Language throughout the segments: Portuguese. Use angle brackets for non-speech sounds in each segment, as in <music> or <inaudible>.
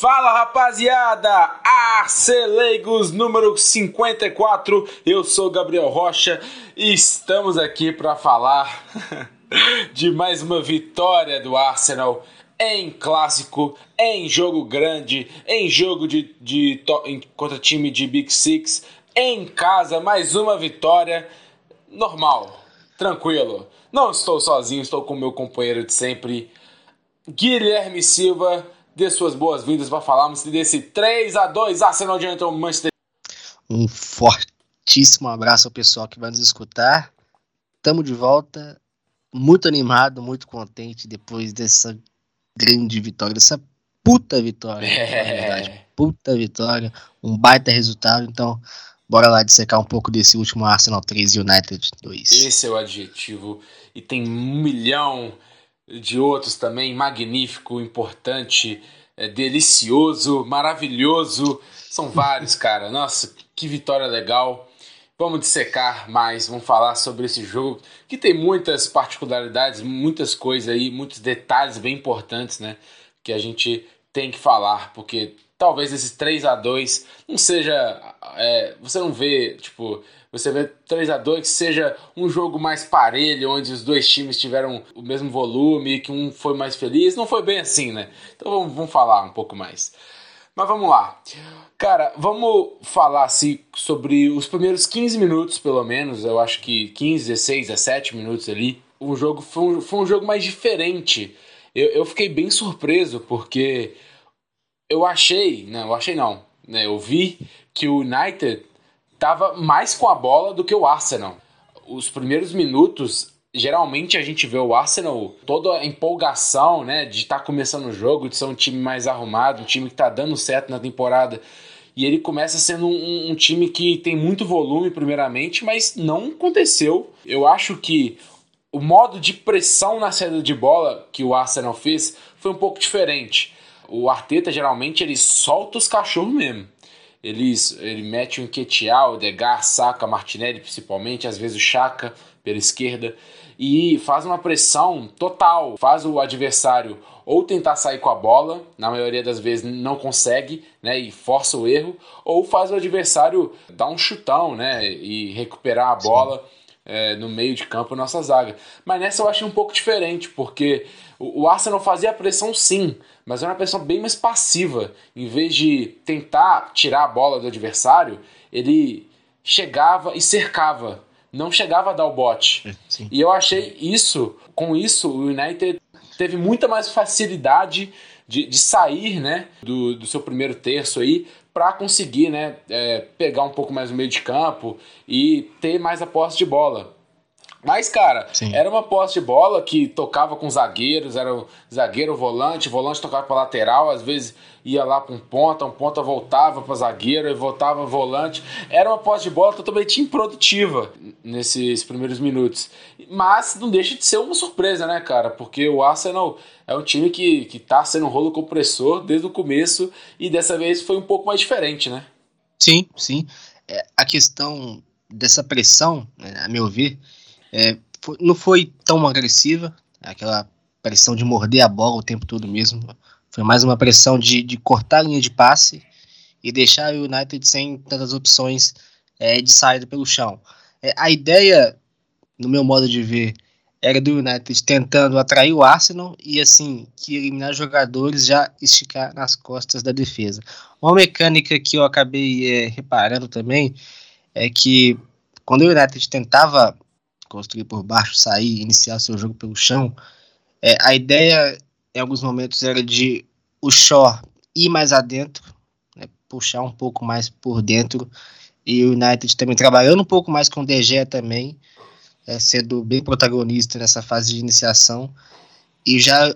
Fala rapaziada, Arcelegos número 54, eu sou Gabriel Rocha e estamos aqui para falar <laughs> de mais uma vitória do Arsenal em clássico, em jogo grande, em jogo de, de, de contra time de Big Six, em casa, mais uma vitória. Normal, tranquilo. Não estou sozinho, estou com meu companheiro de sempre, Guilherme Silva dê suas boas-vindas para falarmos desse 3 a 2 Arsenal diante do Manchester. Um fortíssimo abraço ao pessoal que vai nos escutar. Estamos de volta, muito animado, muito contente depois dessa grande vitória, dessa puta vitória, é. Puta vitória, um baita resultado. Então, bora lá dissecar um pouco desse último Arsenal 3 United 2. Esse é o adjetivo. E tem um milhão de outros também, magnífico, importante, é, delicioso, maravilhoso. São vários, <laughs> cara. Nossa, que vitória legal. Vamos dissecar mais, vamos falar sobre esse jogo que tem muitas particularidades, muitas coisas aí, muitos detalhes bem importantes, né? Que a gente tem que falar, porque talvez esses 3 a 2 não seja. É, você não vê, tipo, você vê 3 a 2 que seja um jogo mais parelho, onde os dois times tiveram o mesmo volume, que um foi mais feliz. Não foi bem assim, né? Então vamos, vamos falar um pouco mais. Mas vamos lá. Cara, vamos falar assim, sobre os primeiros 15 minutos, pelo menos. Eu acho que 15, 16, 17 minutos ali. O jogo foi um, foi um jogo mais diferente. Eu, eu fiquei bem surpreso, porque eu achei, não, eu achei não, né, eu vi que o United estava mais com a bola do que o Arsenal. Os primeiros minutos, geralmente a gente vê o Arsenal toda a empolgação, né, de estar tá começando o jogo, de ser um time mais arrumado, um time que está dando certo na temporada. E ele começa sendo um, um, time que tem muito volume, primeiramente, mas não aconteceu. Eu acho que o modo de pressão na saída de bola que o Arsenal fez foi um pouco diferente o Arteta geralmente ele solta os cachorros mesmo. Eles, ele mete o Enquetear, o Degar, Saca, Martinelli principalmente, às vezes o Chaka pela esquerda, e faz uma pressão total, faz o adversário ou tentar sair com a bola, na maioria das vezes não consegue, né, e força o erro, ou faz o adversário dar um chutão, né, e recuperar a bola é, no meio de campo nossa zaga. Mas nessa eu achei um pouco diferente, porque o, o Arsenal fazia a pressão sim, mas era uma pressão bem mais passiva. Em vez de tentar tirar a bola do adversário, ele chegava e cercava. Não chegava a dar o bote. É, e eu achei isso, com isso, o United teve muita mais facilidade de, de sair né, do, do seu primeiro terço aí para conseguir né, é, pegar um pouco mais o meio de campo e ter mais a posse de bola. Mas, cara, Sim. era uma posse de bola que tocava com zagueiros, era o zagueiro volante, volante tocava para lateral, às vezes ia lá para um ponta, um ponta voltava para zagueiro e voltava volante. Era uma posse de bola totalmente improdutiva nesses primeiros minutos. Mas não deixa de ser uma surpresa, né, cara? Porque o Arsenal é um time que, que tá sendo um rolo compressor desde o começo e dessa vez foi um pouco mais diferente, né? Sim, sim. É, a questão dessa pressão, né, a meu ver, é, foi, não foi tão agressiva, aquela pressão de morder a bola o tempo todo mesmo. Foi mais uma pressão de, de cortar a linha de passe e deixar o United sem tantas opções é, de saída pelo chão. É, a ideia, no meu modo de ver, era do United tentando atrair o Arsenal e assim que eliminar jogadores já esticar nas costas da defesa. Uma mecânica que eu acabei é, reparando também é que quando o United tentava construir por baixo, sair, iniciar seu jogo pelo chão. É, a ideia, em alguns momentos, era de o Shaw ir mais adentro, né, puxar um pouco mais por dentro, e o United também trabalhando um pouco mais com o DG também, é, sendo bem protagonista nessa fase de iniciação, e já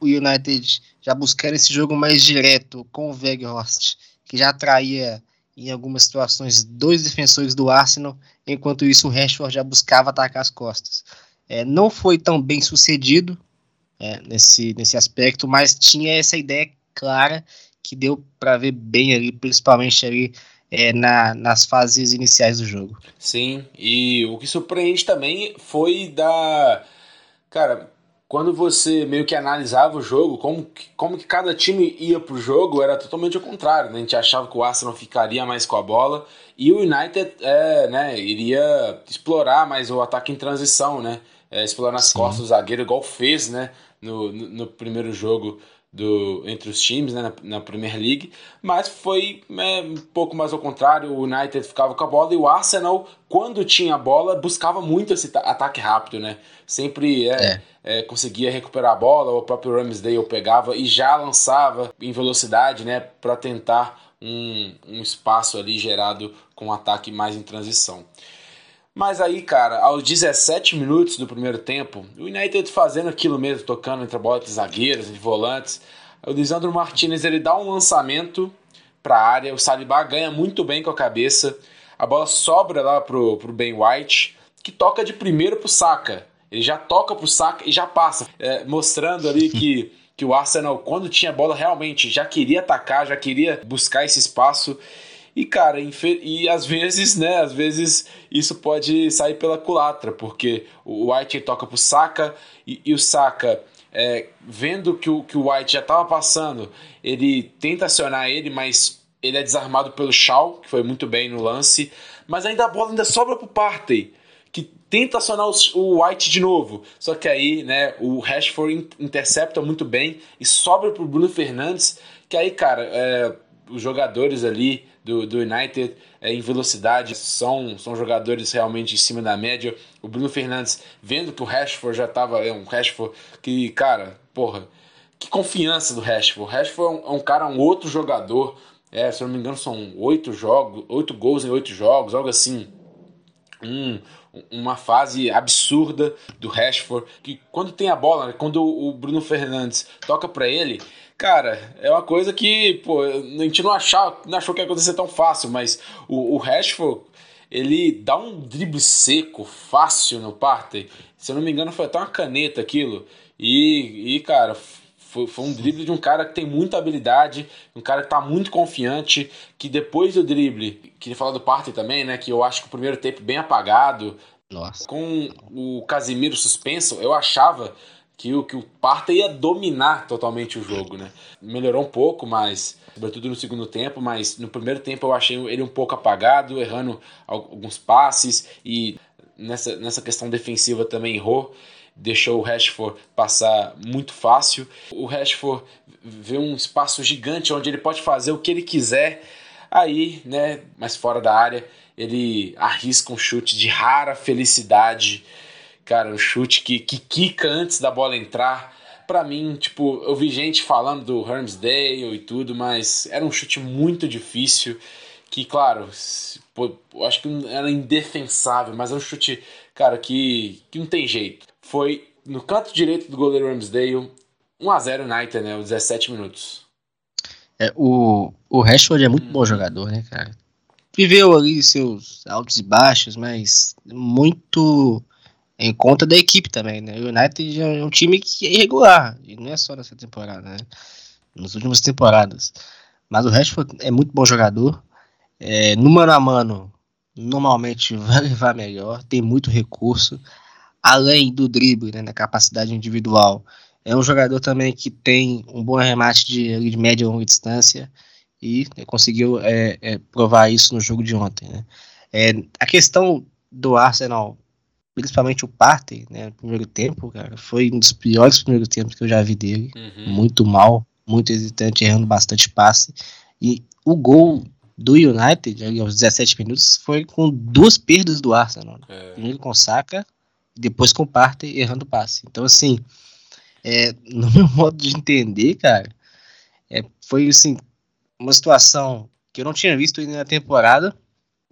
o United já buscando esse jogo mais direto com o Weghorst, que já atraía em algumas situações dois defensores do Arsenal, enquanto isso o Rashford já buscava atacar as costas. É, não foi tão bem sucedido é, nesse, nesse aspecto, mas tinha essa ideia clara que deu para ver bem ali, principalmente ali é, na, nas fases iniciais do jogo. Sim, e o que surpreende também foi da. Cara, quando você meio que analisava o jogo, como que, como que cada time ia pro jogo, era totalmente ao contrário. Né? A gente achava que o Arsenal ficaria mais com a bola e o United é, né, iria explorar mais o ataque em transição, né? É, explorar nas Sim. costas do zagueiro, igual fez né, no, no, no primeiro jogo do, entre os times né, na, na Premier League, mas foi é, um pouco mais ao contrário. O United ficava com a bola e o Arsenal, quando tinha a bola, buscava muito esse ataque rápido, né? Sempre é, é. É, conseguia recuperar a bola, o próprio Ramsdale pegava e já lançava em velocidade, né, para tentar um, um espaço ali gerado com um ataque mais em transição. Mas aí, cara, aos 17 minutos do primeiro tempo, o United fazendo aquilo mesmo, tocando entre a bola de zagueiros, de volantes. O Lisandro Martinez ele dá um lançamento para a área, o Saliba ganha muito bem com a cabeça. A bola sobra lá pro, pro Ben White, que toca de primeiro pro Saka. Ele já toca pro Saka e já passa, é, mostrando ali que, <laughs> que o Arsenal, quando tinha bola, realmente já queria atacar, já queria buscar esse espaço. E, cara, e às vezes, né, às vezes isso pode sair pela culatra, porque o White toca pro Saka e, e o Saka, é, vendo que o, que o White já estava passando, ele tenta acionar ele, mas ele é desarmado pelo Shaw, que foi muito bem no lance, mas ainda a bola ainda sobra pro Partey, que tenta acionar o, o White de novo, só que aí, né, o Rashford intercepta muito bem e sobra pro Bruno Fernandes, que aí, cara, é, os jogadores ali do, do United é, em velocidade são, são jogadores realmente em cima da média. O Bruno Fernandes, vendo que o Rashford já estava. É um Rashford que, cara, porra, que confiança do Rashford. O Rashford é um, é um cara, um outro jogador. É, se eu não me engano, são oito jogos, oito gols em oito jogos, algo assim. Um, uma fase absurda do Rashford, que quando tem a bola, quando o Bruno Fernandes toca para ele, Cara, é uma coisa que, pô, a gente não, achava, não achou que ia acontecer tão fácil, mas o, o Rashford, ele dá um drible seco, fácil no Partey. Se eu não me engano, foi até uma caneta aquilo. E, e cara, foi, foi um drible de um cara que tem muita habilidade, um cara que tá muito confiante, que depois do drible, queria falar do Partey também, né, que eu acho que o primeiro tempo bem apagado, Nossa. com o Casimiro suspenso, eu achava que o, que o Parta ia dominar totalmente o jogo, né? Melhorou um pouco, mas sobretudo no segundo tempo, mas no primeiro tempo eu achei ele um pouco apagado, errando alguns passes e nessa, nessa questão defensiva também errou, deixou o Rashford passar muito fácil. O Rashford vê um espaço gigante onde ele pode fazer o que ele quiser, aí, né, mas fora da área, ele arrisca um chute de rara felicidade Cara, um chute que, que quica antes da bola entrar. Para mim, tipo, eu vi gente falando do Hermsdale e tudo, mas era um chute muito difícil. Que, claro, pô, acho que era indefensável, mas é um chute, cara, que, que não tem jeito. Foi no canto direito do goleiro Ramsdale, 1x0 United, né? Os 17 minutos. É, o, o Rashford é muito hum. bom jogador, né, cara? Viveu ali seus altos e baixos, mas muito em conta da equipe também, né? O United é um time que é irregular, e não é só nessa temporada, né? Nas últimas temporadas. Mas o Rashford é muito bom jogador. É, no mano a mano, normalmente <laughs> vai levar melhor, tem muito recurso. Além do drible, né, da capacidade individual, é um jogador também que tem um bom remate de, de média e longa distância e né, conseguiu é, é, provar isso no jogo de ontem. Né? É, a questão do Arsenal principalmente o Partey, né, no primeiro tempo, cara, foi um dos piores primeiros tempos que eu já vi dele. Uhum. Muito mal, muito hesitante, errando bastante passe. E o gol do United, ali aos 17 minutos, foi com duas perdas do Arsenal. Né? É. Primeiro com o Saka, depois com o Partey errando passe. Então, assim, é, <laughs> no meu modo de entender, cara, é, foi assim, uma situação que eu não tinha visto ainda na temporada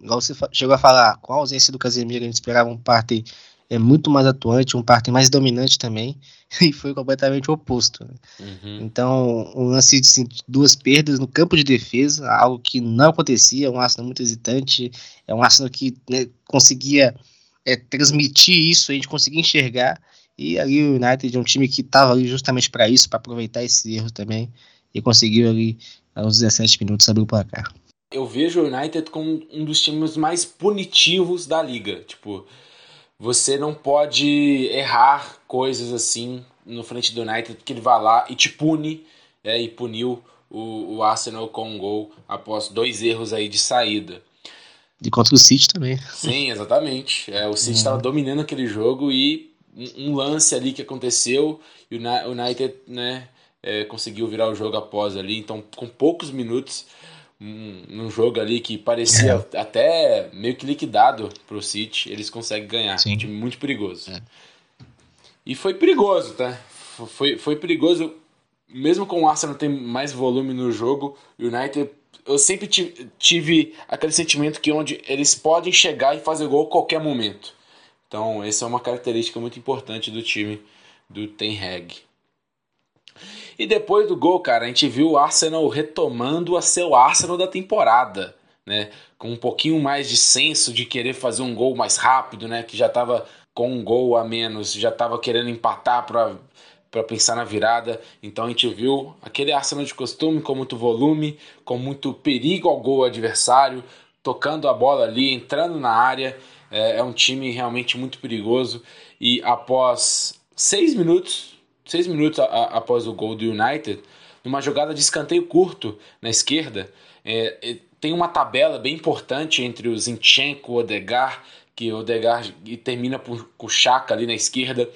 igual você chegou a falar, com a ausência do Casemiro, a gente esperava um parte é, muito mais atuante, um parte mais dominante também, <laughs> e foi completamente o oposto. Né? Uhum. Então, um lance de assim, duas perdas no campo de defesa, algo que não acontecia, um Arsenal muito hesitante, é um Arsenal que né, conseguia é, transmitir isso, a gente conseguia enxergar, e ali o United é um time que estava ali justamente para isso, para aproveitar esse erro também, e conseguiu ali, aos 17 minutos, abrir o placar eu vejo o United como um dos times mais punitivos da liga. Tipo, você não pode errar coisas assim no frente do United que ele vai lá e te pune, é, e puniu o, o Arsenal com um gol após dois erros aí de saída. E contra o City também. Sim, exatamente. É, o City estava uhum. dominando aquele jogo e um, um, lance ali que aconteceu e o United né, é, conseguiu virar o jogo após ali. Então, com poucos minutos, num jogo ali que parecia é. até meio que liquidado para o City, eles conseguem ganhar. Sim. Um time muito perigoso. É. E foi perigoso, tá? Foi, foi perigoso, mesmo com o Arsenal ter mais volume no jogo, o United eu sempre tive aquele sentimento que onde eles podem chegar e fazer gol a qualquer momento. Então, essa é uma característica muito importante do time do Ten Hag. E depois do gol, cara, a gente viu o Arsenal retomando a seu Arsenal da temporada, né? Com um pouquinho mais de senso de querer fazer um gol mais rápido, né? Que já estava com um gol a menos, já estava querendo empatar para para pensar na virada. Então a gente viu aquele Arsenal de costume com muito volume, com muito perigo ao gol adversário, tocando a bola ali, entrando na área. É, é um time realmente muito perigoso. E após seis minutos, seis minutos a, a, após o gol do United, numa jogada de escanteio curto na esquerda, é, tem uma tabela bem importante entre o Zinchenko, o Odegar, que o Odegar termina por, com o Chaka ali na esquerda.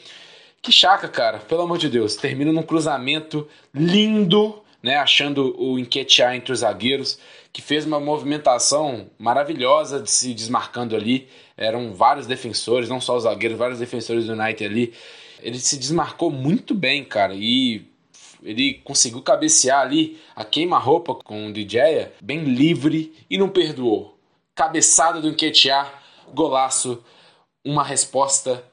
Que chaca, cara, pelo amor de Deus. Termina num cruzamento lindo, né? Achando o Enquetear entre os zagueiros, que fez uma movimentação maravilhosa de se desmarcando ali. Eram vários defensores, não só os zagueiros, vários defensores do United ali. Ele se desmarcou muito bem, cara, e ele conseguiu cabecear ali a queima-roupa com o DJ bem livre e não perdoou. Cabeçada do Enquetear, golaço, uma resposta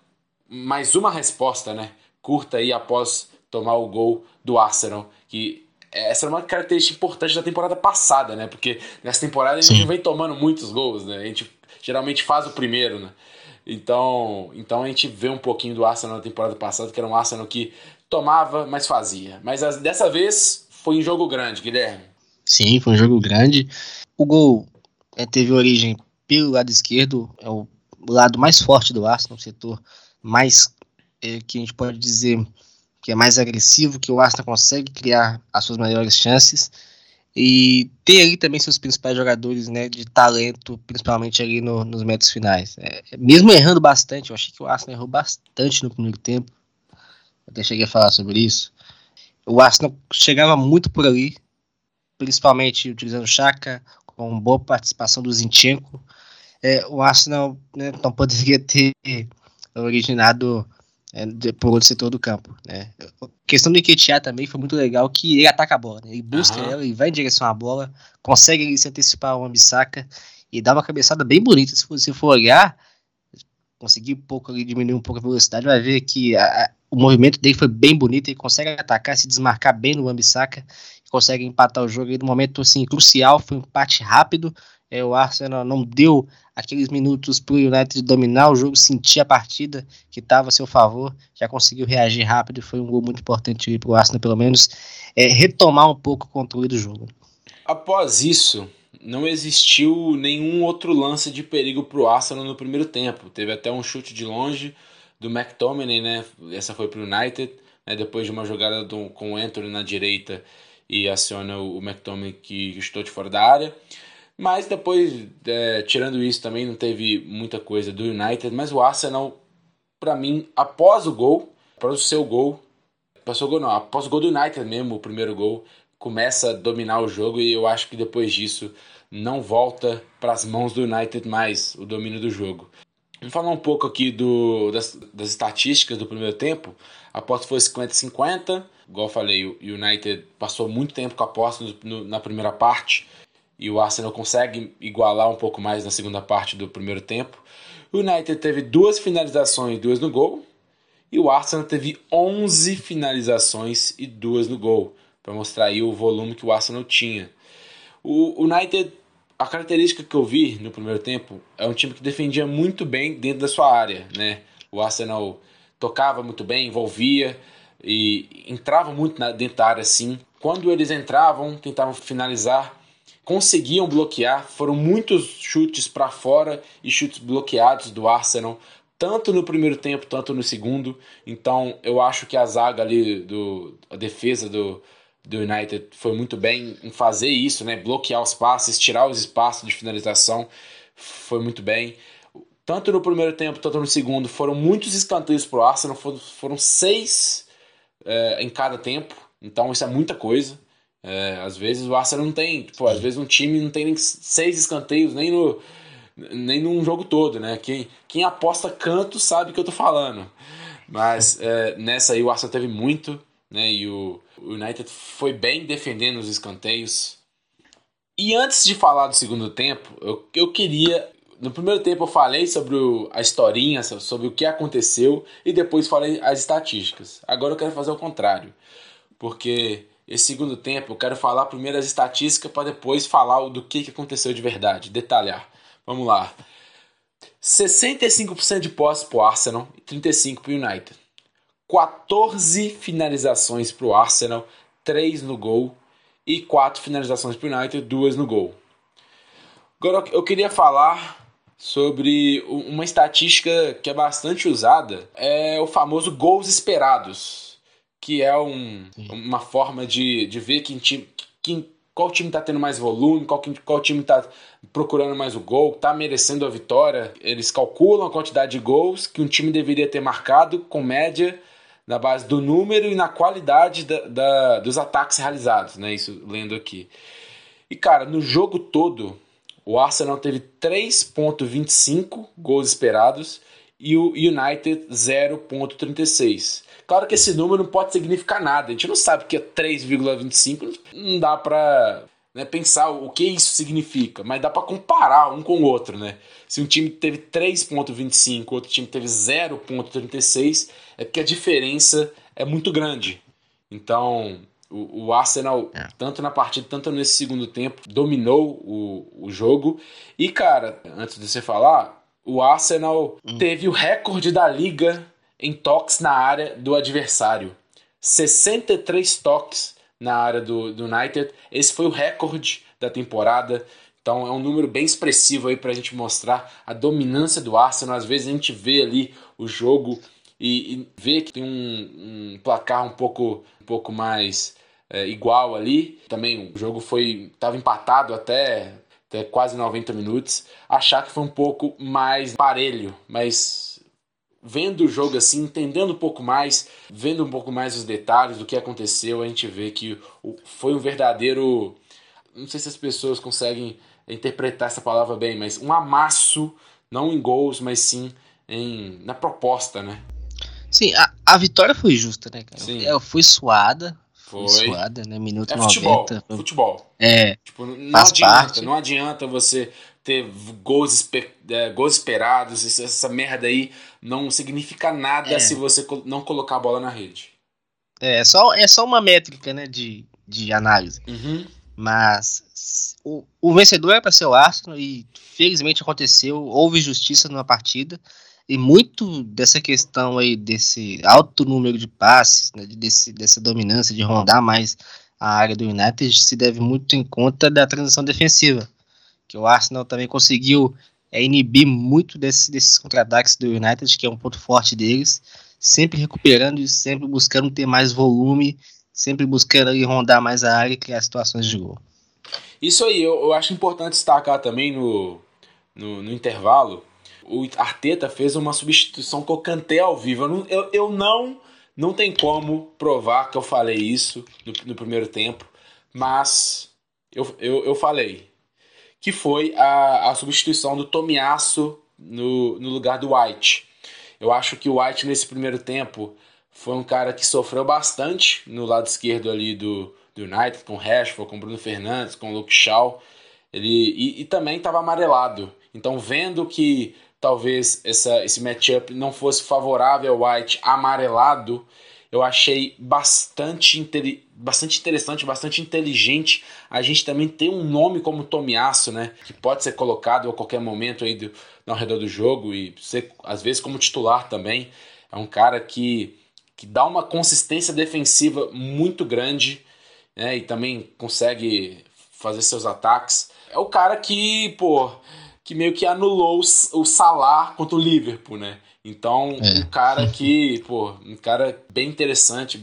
mais uma resposta, né? Curta aí após tomar o gol do Arsenal, que essa era uma característica importante da temporada passada, né? Porque nessa temporada a gente Sim. vem tomando muitos gols, né? A gente geralmente faz o primeiro, né? Então, então a gente vê um pouquinho do Arsenal na temporada passada, que era um Arsenal que tomava, mas fazia. Mas dessa vez foi um jogo grande, Guilherme. Sim, foi um jogo grande. O gol é, teve origem pelo lado esquerdo, é o lado mais forte do Arsenal, o setor mais é, que a gente pode dizer que é mais agressivo, que o Arsenal consegue criar as suas maiores chances e ter ali também seus principais jogadores né, de talento, principalmente ali no, nos metros finais. É, mesmo errando bastante, eu achei que o Arsenal errou bastante no primeiro tempo, até cheguei a falar sobre isso. O Arsenal chegava muito por ali, principalmente utilizando o Chaka, com boa participação do Zinchenko. É, o Arsenal né, não poderia ter originado é, por outro setor do campo. Né? A questão do Enquetear também foi muito legal, que ele ataca a bola, né? ele busca uhum. ela, ele vai em direção à bola, consegue ele, se antecipar uma bissaca e dá uma cabeçada bem bonita. Se você for olhar, conseguir um pouco ali, diminuir um pouco a velocidade, vai ver que a, a, o movimento dele foi bem bonito, ele consegue atacar, se desmarcar bem no Wambisaka, consegue empatar o jogo aí no momento assim, crucial, foi um empate rápido, é, o Arsenal não deu aqueles minutos para o United dominar o jogo, sentir a partida que estava a seu favor, já conseguiu reagir rápido e foi um gol muito importante para o Arsenal, pelo menos, é, retomar um pouco o controle do jogo. Após isso, não existiu nenhum outro lance de perigo para o Arsenal no primeiro tempo. Teve até um chute de longe do McTominay, né? Essa foi para o United, né? depois de uma jogada do, com o Anthony na direita e aciona o, o McTominay que estou de fora da área. Mas depois, é, tirando isso, também não teve muita coisa do United. Mas o Arsenal, para mim, após o gol, após o seu gol, passou o gol não, após o gol do United mesmo, o primeiro gol, começa a dominar o jogo e eu acho que depois disso não volta para as mãos do United mais o domínio do jogo. Vamos falar um pouco aqui do, das, das estatísticas do primeiro tempo. A aposta foi 50-50. Igual eu falei, o United passou muito tempo com a aposta no, no, na primeira parte e o Arsenal consegue igualar um pouco mais na segunda parte do primeiro tempo. O United teve duas finalizações e duas no gol. E o Arsenal teve 11 finalizações e duas no gol, para mostrar aí o volume que o Arsenal tinha. O United, a característica que eu vi no primeiro tempo, é um time que defendia muito bem dentro da sua área. Né? O Arsenal tocava muito bem, envolvia e entrava muito dentro da área sim. Quando eles entravam, tentavam finalizar, conseguiam bloquear. Foram muitos chutes para fora e chutes bloqueados do Arsenal, tanto no primeiro tempo, tanto no segundo. Então eu acho que a zaga ali, do, a defesa do, do United foi muito bem em fazer isso, né? Bloquear os passes, tirar os espaços de finalização, foi muito bem. Tanto no primeiro tempo, tanto no segundo, foram muitos escanteios para o Arsenal, foram, foram seis é, em cada tempo, então isso é muita coisa. É, às vezes o Arsenal não tem, tipo, às vezes um time não tem nem seis escanteios nem no nem num jogo todo, né? Quem, quem aposta canto sabe o que eu tô falando. Mas <laughs> é, nessa aí o Arsenal teve muito, né? E o, o United foi bem defendendo os escanteios. E antes de falar do segundo tempo, eu, eu queria. No primeiro tempo eu falei sobre o, a historinha, sobre o que aconteceu, e depois falei as estatísticas. Agora eu quero fazer o contrário. Porque esse segundo tempo eu quero falar primeiro as estatísticas para depois falar do que, que aconteceu de verdade, detalhar. Vamos lá. 65% de posse para o Arsenal e 35% para o United. 14 finalizações para o Arsenal, 3 no gol e 4 finalizações para o United, 2 no gol. Agora eu queria falar sobre uma estatística que é bastante usada, é o famoso gols esperados, que é um, uma forma de, de ver quem, quem, qual time está tendo mais volume, qual, qual time está procurando mais o gol, está merecendo a vitória. Eles calculam a quantidade de gols que um time deveria ter marcado com média na base do número e na qualidade da, da, dos ataques realizados, né? Isso lendo aqui. E cara, no jogo todo, o Arsenal teve 3.25 gols esperados e o United 0.36. Claro que esse número não pode significar nada. A gente não sabe que é 3,25. Não dá para né, pensar o que isso significa, mas dá para comparar um com o outro, né? Se um time teve 3.25, outro time teve 0.36, é porque a diferença é muito grande. Então, o, o Arsenal, é. tanto na partida, tanto nesse segundo tempo, dominou o, o jogo. E, cara, antes de você falar, o Arsenal hum. teve o recorde da liga em toques na área do adversário. 63 toques na área do, do United. Esse foi o recorde da temporada. Então é um número bem expressivo aí para a gente mostrar a dominância do Arsenal. Às vezes a gente vê ali o jogo e, e vê que tem um, um, placar um pouco, um pouco mais é, igual ali. Também o jogo foi estava empatado até, até quase 90 minutos. Achar que foi um pouco mais parelho, mas vendo o jogo assim, entendendo um pouco mais, vendo um pouco mais os detalhes do que aconteceu, a gente vê que foi um verdadeiro. Não sei se as pessoas conseguem interpretar essa palavra bem, mas um amasso, não em gols, mas sim em, na proposta, né? Sim, a, a vitória foi justa, né, cara? Sim. Eu fui suada, foi. suada, né? Minuto é futebol, 90. Futebol. É. Tipo, não adianta, parte. não adianta você ter gols, esper, é, gols esperados, essa merda aí não significa nada é. se você não colocar a bola na rede. É, é só, é só uma métrica, né, de, de análise. Uhum. Mas o, o vencedor é para ser o Arsenal e felizmente aconteceu, houve justiça numa partida e muito dessa questão aí desse alto número de passes, né, desse, dessa dominância de rondar mais a área do United se deve muito em conta da transição defensiva que o Arsenal também conseguiu é, inibir muito desse, desses contra-ataques do United, que é um ponto forte deles, sempre recuperando e sempre buscando ter mais volume, sempre buscando ali, rondar mais a área e criar situações de gol. Isso aí, eu, eu acho importante destacar também no, no, no, intervalo, o Arteta fez uma substituição com o Kanté ao vivo. Eu não, eu, eu não, não tem como provar que eu falei isso no, no primeiro tempo, mas eu, eu, eu falei que foi a, a substituição do Tomiasso no, no lugar do White. Eu acho que o White nesse primeiro tempo foi um cara que sofreu bastante no lado esquerdo ali do, do United, com o Rashford, com o Bruno Fernandes, com o Luke Shaw. Ele, e, e também estava amarelado. Então, vendo que talvez essa, esse matchup não fosse favorável ao White amarelado, eu achei bastante, bastante interessante, bastante inteligente a gente também ter um nome como Tomiasso, né? Que pode ser colocado a qualquer momento aí do, ao redor do jogo e ser, às vezes, como titular também. É um cara que, que dá uma consistência defensiva muito grande né? e também consegue fazer seus ataques. É o cara que, pô, que meio que anulou o Salah contra o Liverpool, né? Então, é. um cara que, pô, um cara bem interessante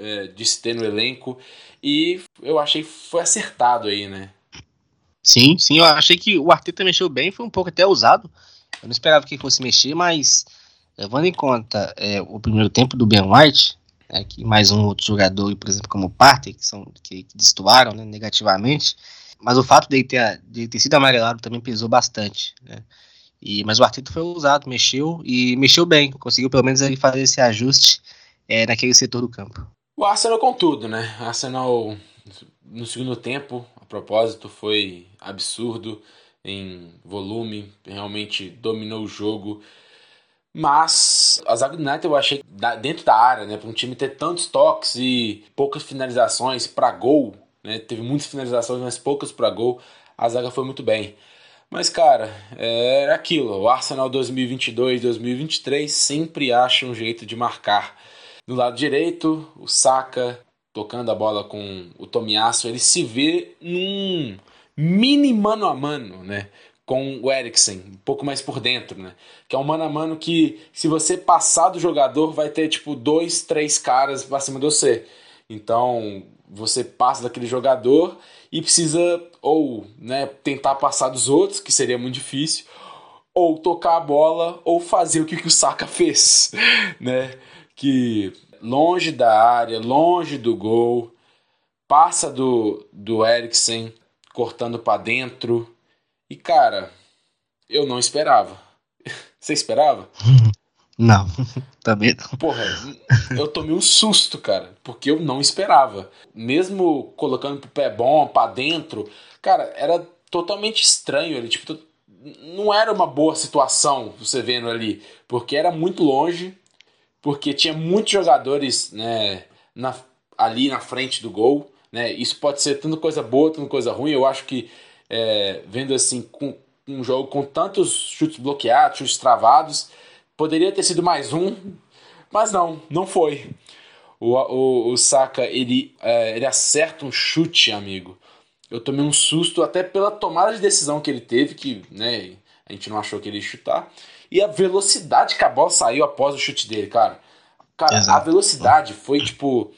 é, de ter no elenco e eu achei que foi acertado aí, né? Sim, sim, eu achei que o Arteta mexeu bem, foi um pouco até ousado. Eu não esperava que ele fosse mexer, mas levando em conta é, o primeiro tempo do Ben White, né, que mais um outro jogador, por exemplo, como o Partey, que, são, que, que destoaram né, negativamente, mas o fato dele ter, de ter sido amarelado também pesou bastante. Né? E, mas o Arteta foi ousado, mexeu e mexeu bem, conseguiu pelo menos ele fazer esse ajuste é, naquele setor do campo. O Arsenal com tudo, né? O Arsenal no segundo tempo, a propósito, foi absurdo em volume, realmente dominou o jogo. Mas a zaga United eu achei dentro da área, né, para um time ter tantos toques e poucas finalizações para gol, né, teve muitas finalizações, mas poucas para gol, a zaga foi muito bem. Mas cara, é aquilo, o Arsenal 2022-2023 sempre acha um jeito de marcar. No lado direito, o Saka tocando a bola com o Tomiasso, ele se vê num mini mano a mano, né? Com o Eriksen, um pouco mais por dentro, né? Que é um mano a mano que, se você passar do jogador, vai ter tipo dois, três caras pra cima de você. Então, você passa daquele jogador e precisa ou né, tentar passar dos outros, que seria muito difícil, ou tocar a bola, ou fazer o que, que o Saka fez, <laughs> né? Que longe da área, longe do gol, passa do, do Eriksen, cortando para dentro. E cara, eu não esperava. <laughs> Você esperava? <laughs> Não, <laughs> também não. Porra, eu tomei um susto, cara, porque eu não esperava. Mesmo colocando pro pé bom, para dentro, cara, era totalmente estranho. Ele, tipo, não era uma boa situação você vendo ali, porque era muito longe, porque tinha muitos jogadores né, na, ali na frente do gol. Né? Isso pode ser tanto coisa boa, tanto coisa ruim. Eu acho que é, vendo assim com um jogo com tantos chutes bloqueados, chutes travados, poderia ter sido mais um, mas não, não foi. O, o, o Saka ele, é, ele acerta um chute, amigo. Eu tomei um susto até pela tomada de decisão que ele teve, que né, a gente não achou que ele ia chutar. E a velocidade que a bola saiu após o chute dele, cara. Cara, Exato. a velocidade foi tipo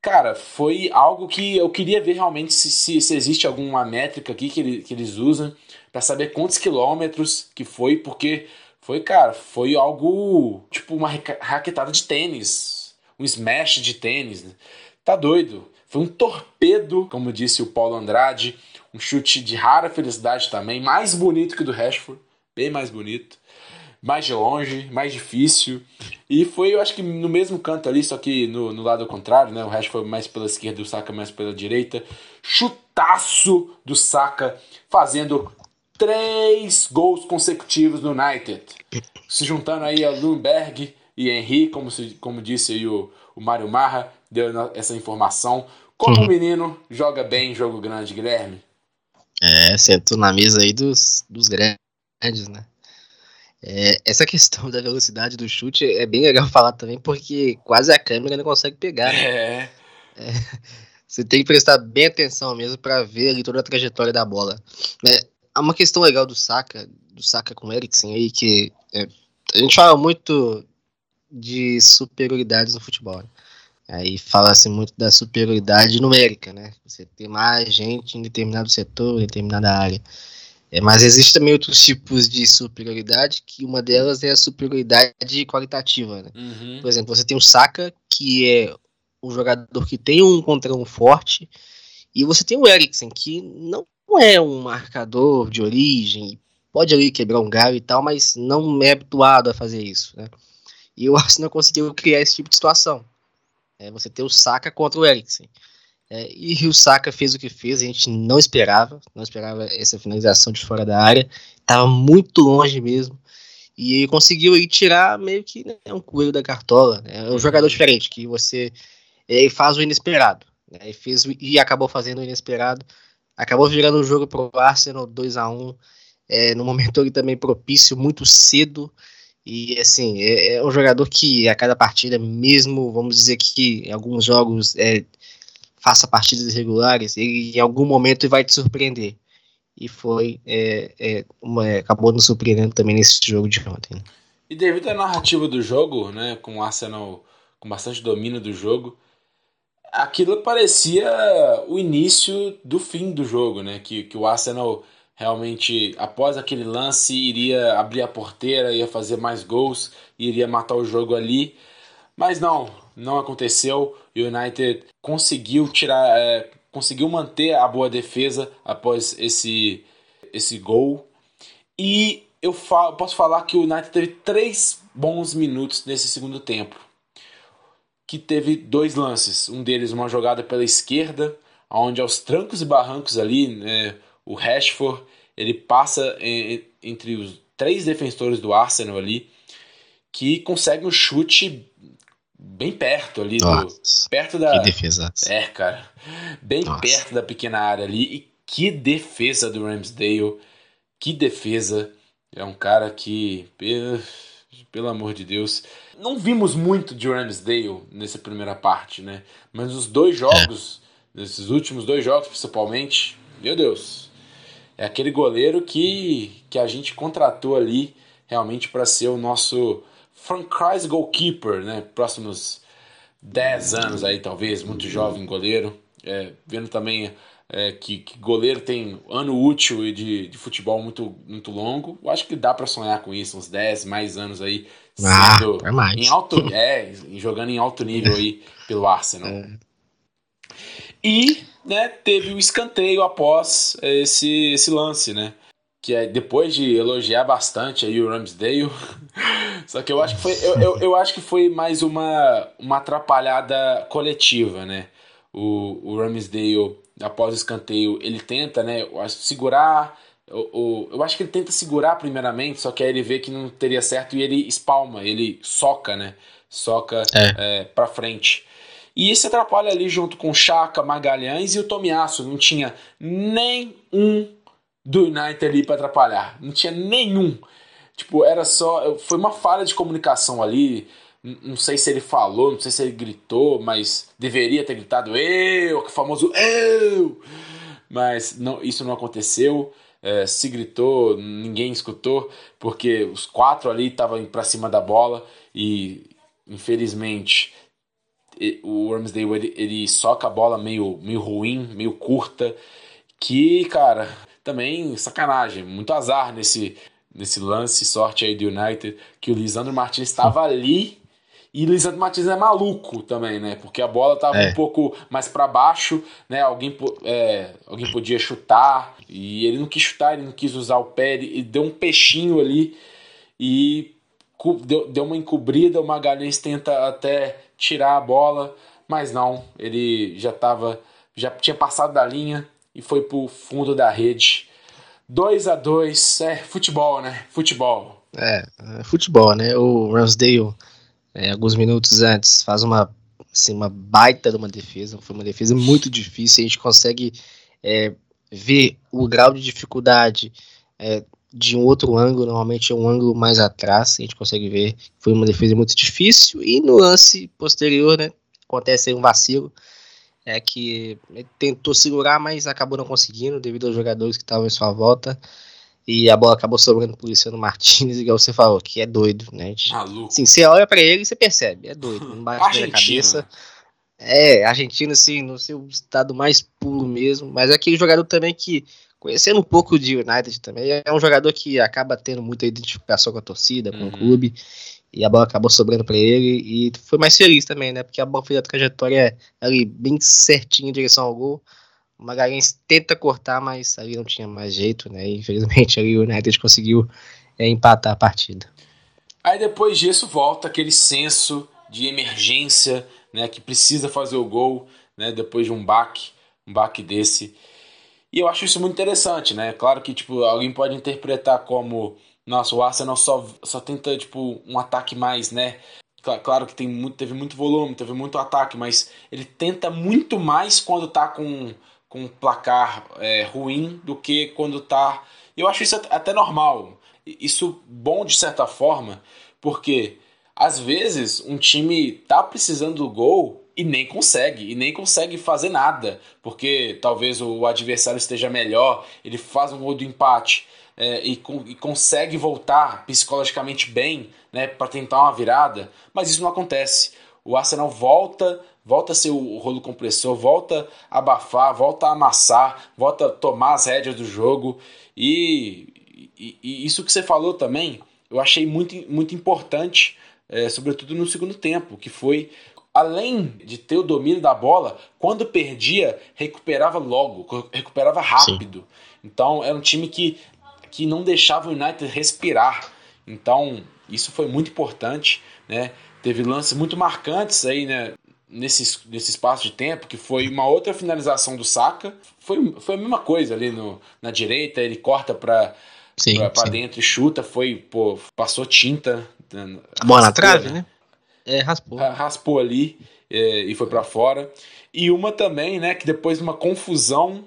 Cara, foi algo que eu queria ver realmente se, se, se existe alguma métrica aqui que, ele, que eles usam para saber quantos quilômetros que foi, porque foi, cara, foi algo tipo uma raquetada de tênis, um smash de tênis. Né? Tá doido. Foi um torpedo, como disse o Paulo Andrade, um chute de rara felicidade também, mais bonito que o do Rashford, bem mais bonito mais de longe, mais difícil. E foi, eu acho que no mesmo canto ali, só que no, no lado contrário, né? O resto foi mais pela esquerda, o Saka mais pela direita. Chutaço do Saka, fazendo três gols consecutivos no United. Se juntando aí a Lundberg e Henry, como, se, como disse aí o, o Mário Marra, deu essa informação. Como o menino joga bem jogo grande, Guilherme? É, sentou na mesa aí dos, dos grandes, né? É, essa questão <laughs> da velocidade do chute é bem legal <laughs> falar também, porque quase a câmera não consegue pegar. Né? É. é. Você tem que prestar bem atenção mesmo para ver ali toda a trajetória da bola. É, há uma questão legal do Saka, do Saka com o Eriksen aí, que é, a gente fala muito de superioridades no futebol. Né? Aí fala-se muito da superioridade numérica, né? Você tem mais gente em determinado setor, em determinada área. É, mas existem também outros tipos de superioridade, que uma delas é a superioridade qualitativa. Né? Uhum. Por exemplo, você tem o Saka, que é um jogador que tem um contra um forte, e você tem o Eriksen, que não é um marcador de origem, pode ali quebrar um galho e tal, mas não é habituado a fazer isso. Né? E <laughs> o Arsenal conseguiu criar esse tipo de situação. É, você tem o Saka contra o Eriksen. É, e o Saka fez o que fez, a gente não esperava, não esperava essa finalização de fora da área, estava muito longe mesmo. E ele conseguiu aí tirar meio que né, um coelho da cartola. Né, é um jogador diferente, que você ele faz o inesperado. Né, fez, e acabou fazendo o inesperado. Acabou virando o jogo para o Arsenal 2 a 1 é, no momento ele também propício, muito cedo. E assim, é, é, um jogador que a cada partida, mesmo, vamos dizer que em alguns jogos é, faça partidas irregulares, ele em algum momento vai te surpreender. e foi é, é, uma, acabou nos surpreendendo também nesse jogo de ontem. E devido à narrativa do jogo, né, com o Arsenal com bastante domínio do jogo, aquilo parecia o início do fim do jogo, né? Que, que o Arsenal realmente, após aquele lance, iria abrir a porteira, ia fazer mais gols, iria matar o jogo ali. Mas não, não aconteceu. O United conseguiu tirar, é, conseguiu manter a boa defesa após esse, esse gol. E eu falo, posso falar que o United teve três bons minutos nesse segundo tempo que teve dois lances. Um deles, uma jogada pela esquerda, onde aos trancos e barrancos ali, né, o Rashford ele passa entre os três defensores do Arsenal ali, que consegue um chute bem perto ali, do, perto da. Que defesa. É, cara, bem Nossa. perto da pequena área ali. E que defesa do Ramsdale, que defesa. É um cara que pelo amor de Deus. Não vimos muito de Ramsdale nessa primeira parte, né? Mas os dois jogos, é. nesses últimos dois jogos principalmente, meu Deus. É aquele goleiro que, que a gente contratou ali realmente para ser o nosso franchise goalkeeper, né? Próximos 10 anos aí, talvez, muito jovem goleiro. É, vendo também é, que, que, goleiro tem ano útil de, de futebol muito, muito longo. Eu acho que dá para sonhar com isso, uns 10 mais anos aí. Ah, sendo é mais. Em alto, é, jogando em alto nível aí pelo Arsenal. É. E né, teve o escanteio após esse, esse lance, né? Que é depois de elogiar bastante aí o Ramsdale. <laughs> Só que eu acho que foi, eu, eu, eu acho que foi mais uma, uma atrapalhada coletiva, né? O, o Ramsdale após o escanteio, ele tenta, né, segurar. O, eu acho que ele tenta segurar primeiramente, só que aí ele vê que não teria certo e ele espalma, ele soca, né? Soca é. É, pra frente. E isso atrapalha ali junto com o Chaka, Magalhães e o Tomiasso. Não tinha nenhum do United ali para atrapalhar. Não tinha nenhum. Tipo, era só. Foi uma falha de comunicação ali. Não sei se ele falou, não sei se ele gritou, mas deveria ter gritado eu, o famoso eu. Mas não, isso não aconteceu. É, se gritou, ninguém escutou, porque os quatro ali estavam para cima da bola e infelizmente o Ramsdale ele, ele soca a bola meio, meio ruim, meio curta, que cara, também sacanagem, muito azar nesse, nesse lance, sorte aí do United, que o Lisandro Martins estava ali e Lisandro Martins é maluco também, né? Porque a bola tava é. um pouco mais para baixo, né? Alguém, é, alguém podia chutar e ele não quis chutar, ele não quis usar o pé, ele deu um peixinho ali e deu, deu uma encobrida. O Magalhães tenta até tirar a bola, mas não, ele já tava, já tinha passado da linha e foi pro fundo da rede. 2 a 2 é futebol, né? Futebol. É, é futebol, né? O Ramsdale é, alguns minutos antes, faz uma, assim, uma baita de uma defesa, foi uma defesa muito difícil, a gente consegue é, ver o grau de dificuldade é, de um outro ângulo, normalmente é um ângulo mais atrás, a gente consegue ver, foi uma defesa muito difícil, e no lance posterior, né, acontece um vacilo, é que tentou segurar, mas acabou não conseguindo, devido aos jogadores que estavam em sua volta, e a bola acabou sobrando pro Luciano Martinez, <laughs> igual você falou, que é doido, né? Maluco. Sim, você olha para ele e você percebe, é doido, não bate na cabeça. É, argentino, assim, no seu estado mais puro mesmo, mas é aquele jogador também que, conhecendo um pouco de United também, é um jogador que acaba tendo muita identificação com a torcida, com uhum. o clube, e a bola acabou sobrando para ele, e foi mais feliz também, né? Porque a bola fez a trajetória ali bem certinha em direção ao gol, o Magalhães tenta cortar, mas ali não tinha mais jeito, né? infelizmente ali o United conseguiu é, empatar a partida. Aí depois disso volta aquele senso de emergência, né? Que precisa fazer o gol, né? Depois de um baque, um baque desse. E eu acho isso muito interessante, né? Claro que tipo alguém pode interpretar como nossa, o Arsenal só, só tenta tipo um ataque mais, né? Claro que tem muito, teve muito volume, teve muito ataque, mas ele tenta muito mais quando tá com com um placar é, ruim do que quando tá. Eu acho isso até normal. Isso bom de certa forma, porque às vezes um time tá precisando do gol e nem consegue, e nem consegue fazer nada, porque talvez o adversário esteja melhor, ele faz um gol do empate é, e, e, consegue voltar psicologicamente bem né, para tentar uma virada, mas isso não acontece. O Arsenal volta, volta a ser o rolo compressor, volta a abafar, volta a amassar, volta a tomar as rédeas do jogo e, e, e isso que você falou também, eu achei muito, muito importante, é, sobretudo no segundo tempo, que foi além de ter o domínio da bola, quando perdia, recuperava logo, recuperava rápido. Sim. Então era um time que, que não deixava o United respirar. Então isso foi muito importante, né? Teve lances muito marcantes aí, né? Nesse, nesse espaço de tempo, que foi uma outra finalização do Saka. Foi, foi a mesma coisa ali no, na direita, ele corta para para dentro e chuta, foi, pô, passou tinta. A bola na trave, né? É, raspou. Raspou ali é, e foi para fora. E uma também, né, que depois de uma confusão,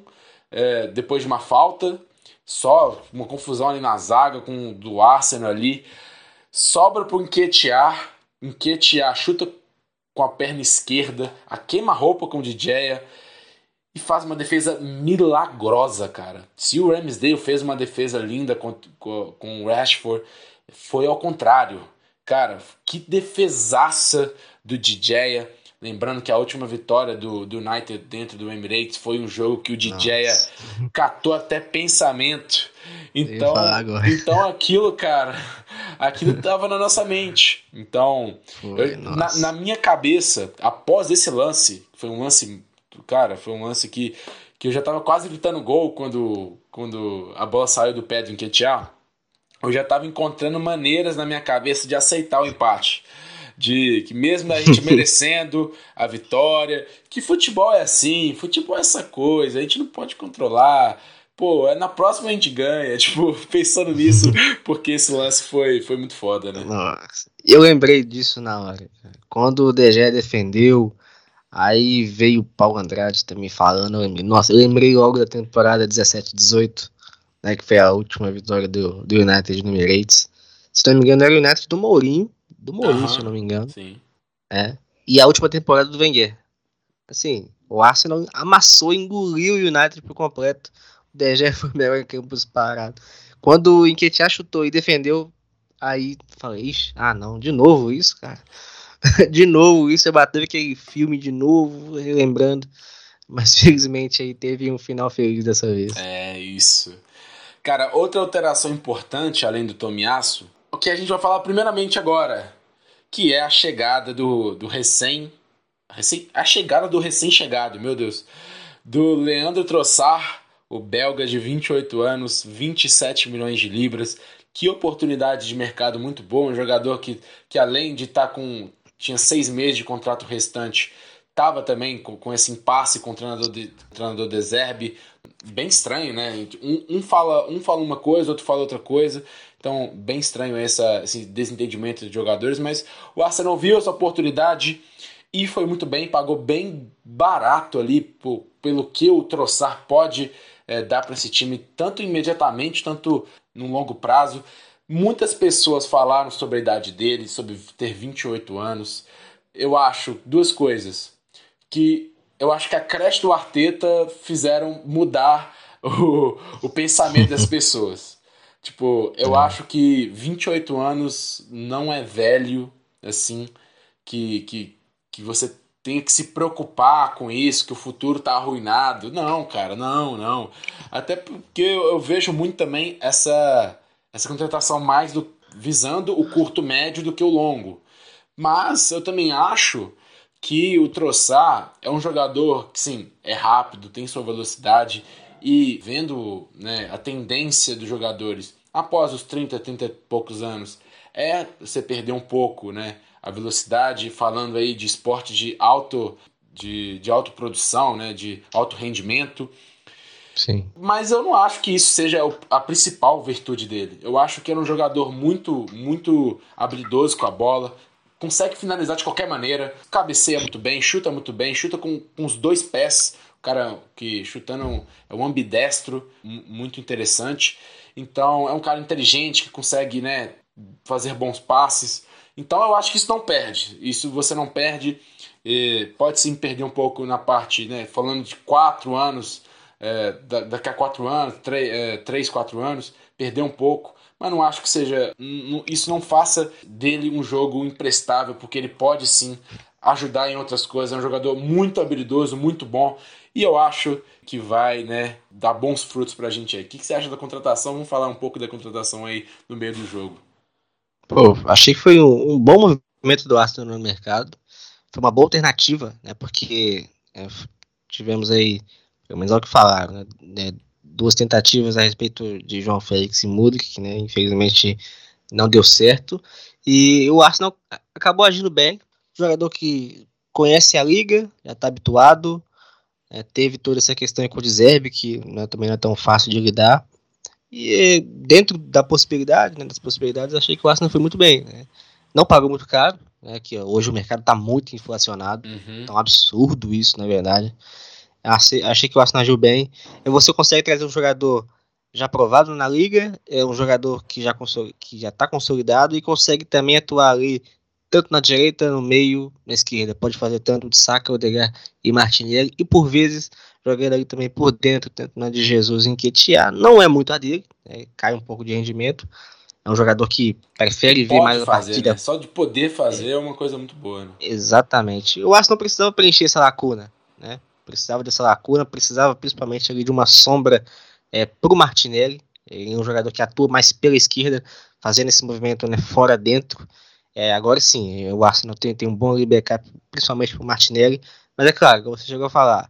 é, depois de uma falta, só uma confusão ali na zaga com do Arsenal ali, sobra pro Enquetear, Enquetear chuta com a perna esquerda, a queima-roupa com o DJ e faz uma defesa milagrosa, cara. Se o Ramsdale fez uma defesa linda com, com, com o Rashford, foi ao contrário. Cara, que defesaça do DJ. Lembrando que a última vitória do, do United dentro do Emirates foi um jogo que o DJ <laughs> catou até pensamento. Então, então aquilo, cara, aquilo <laughs> tava na nossa mente. Então, foi, eu, na, na, minha cabeça, após esse lance, foi um lance, cara, foi um lance que, que eu já tava quase gritando gol quando, quando a bola saiu do pé do Nketiah eu já estava encontrando maneiras na minha cabeça de aceitar o empate. De que mesmo a gente <laughs> merecendo a vitória, que futebol é assim, futebol é essa coisa, a gente não pode controlar. Pô, é na próxima a gente ganha, <laughs> tipo, pensando nisso, <laughs> porque esse lance foi, foi muito foda, né? Nossa, eu lembrei disso na hora. Quando o DG defendeu, aí veio o Paulo Andrade também falando, eu lembrei, nossa, eu lembrei logo da temporada 17, 18, né, que foi a última vitória do, do United no Emirates. Se não me engano, era o United do Mourinho, do Mourinho, uhum, se não me engano. Sim. É. E a última temporada do Wenger. Assim, o Arsenal amassou, engoliu o United por completo. O DG foi o melhor em campos parado. Quando o Enquetear chutou e defendeu, aí falei, Ixi, ah não, de novo isso, cara. <laughs> de novo isso, eu bateu aquele filme de novo, relembrando. Mas <laughs> felizmente aí teve um final feliz dessa vez. É, isso. Cara, outra alteração importante, além do Tomiaço, o que a gente vai falar primeiramente agora, que é a chegada do, do recém, recém. A chegada do recém-chegado, meu Deus. Do Leandro Trossard, o belga de 28 anos, 27 milhões de libras. Que oportunidade de mercado muito boa. Um jogador que, que além de estar tá com. tinha seis meses de contrato restante, estava também com, com, esse impasse com o treinador de, treinador de Zerbe, bem estranho, né? Um, um, fala, um fala uma coisa, outro fala outra coisa. Então, bem estranho essa, esse desentendimento de jogadores, mas o Arsenal viu essa oportunidade e foi muito bem, pagou bem barato ali por, pelo que o Troçar pode é, dar para esse time, tanto imediatamente, tanto no longo prazo. Muitas pessoas falaram sobre a idade dele, sobre ter 28 anos. Eu acho duas coisas que eu acho que a creche do Arteta fizeram mudar <laughs> o, o pensamento das <laughs> pessoas. Tipo, eu acho que 28 anos não é velho, assim, que, que, que você tem que se preocupar com isso, que o futuro tá arruinado. Não, cara, não, não. Até porque eu, eu vejo muito também essa, essa contratação mais do, visando o curto médio do que o longo. Mas eu também acho que o Troçar é um jogador que, sim, é rápido, tem sua velocidade e vendo né, a tendência dos jogadores após os 30, 30 e poucos anos é você perder um pouco né, a velocidade, falando aí de esporte de alto de, de autoprodução, né, de alto rendimento. Sim. Mas eu não acho que isso seja a principal virtude dele. Eu acho que era um jogador muito, muito habilidoso com a bola, consegue finalizar de qualquer maneira, cabeceia muito bem, chuta muito bem, chuta com, com os dois pés. O cara que chutando é um ambidestro, muito interessante. Então é um cara inteligente que consegue né, fazer bons passes. Então eu acho que isso não perde. Isso você não perde E pode sim perder um pouco na parte, né? Falando de quatro anos, é, daqui a quatro anos, três, é, três, quatro anos, perder um pouco. Mas não acho que seja. Isso não faça dele um jogo imprestável, porque ele pode sim ajudar em outras coisas. É um jogador muito habilidoso, muito bom. E eu acho que vai né, dar bons frutos pra gente aí. O que, que você acha da contratação? Vamos falar um pouco da contratação aí no meio do jogo. Pô, achei que foi um, um bom movimento do Arsenal no mercado. Foi uma boa alternativa, né? Porque é, tivemos aí, pelo menos é o que falaram, né, né, duas tentativas a respeito de João Félix e Mudrik, que né, infelizmente não deu certo. E o Arsenal acabou agindo bem. Jogador que conhece a liga, já está habituado. É, teve toda essa questão com o Zerbe, que né, também não é tão fácil de lidar. E dentro da possibilidade, né, das possibilidades, achei que o Arsenal foi muito bem. Né? Não pagou muito caro, né, que hoje o mercado está muito inflacionado. Uhum. É um absurdo isso, na verdade. Achei, achei que o Arsenal agiu bem. E você consegue trazer um jogador já aprovado na liga, é um jogador que já que já está consolidado e consegue também atuar ali tanto na direita, no meio, na esquerda. Pode fazer tanto de Saka, Odegaard e Martinelli e por vezes jogando ali também por dentro, tanto na de Jesus em Ketia. Não é muito a dele, né? cai um pouco de rendimento. É um jogador que prefere ver mais fazer, a partida. Né? Só de poder fazer é, é uma coisa muito boa. Né? Exatamente. O Arsenal precisava preencher essa lacuna, né? Precisava dessa lacuna, precisava principalmente ali de uma sombra é, para o Martinelli. Ele é um jogador que atua mais pela esquerda, fazendo esse movimento né, fora dentro. É, agora sim, o Arsenal tem, tem um bom backup, principalmente para o Martinelli. Mas é claro, como você chegou a falar,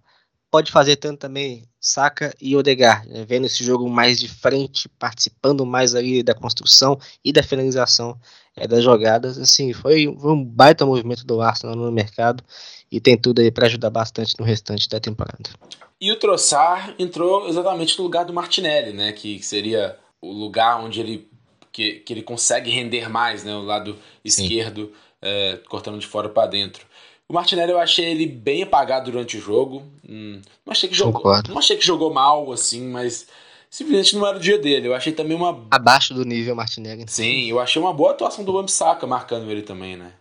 pode fazer tanto também Saka e Odegaard, né, vendo esse jogo mais de frente, participando mais ali da construção e da finalização é, das jogadas. Assim, foi, foi, um baita movimento do Arsenal no mercado e tem tudo aí para ajudar bastante no restante da temporada. E o Troçar entrou exatamente no lugar do Martinelli, né, que seria o lugar onde ele que, que ele consegue render mais, né, o lado esquerdo, é, cortando de fora para dentro. O Martinelli eu achei ele bem apagado durante o jogo. Hum, não, achei que jogou, não achei que jogou mal, assim, mas simplesmente não era o dia dele. Eu achei também uma. Abaixo do nível Martinelli. Sim, eu achei uma boa atuação do Wambsaka marcando ele também, né?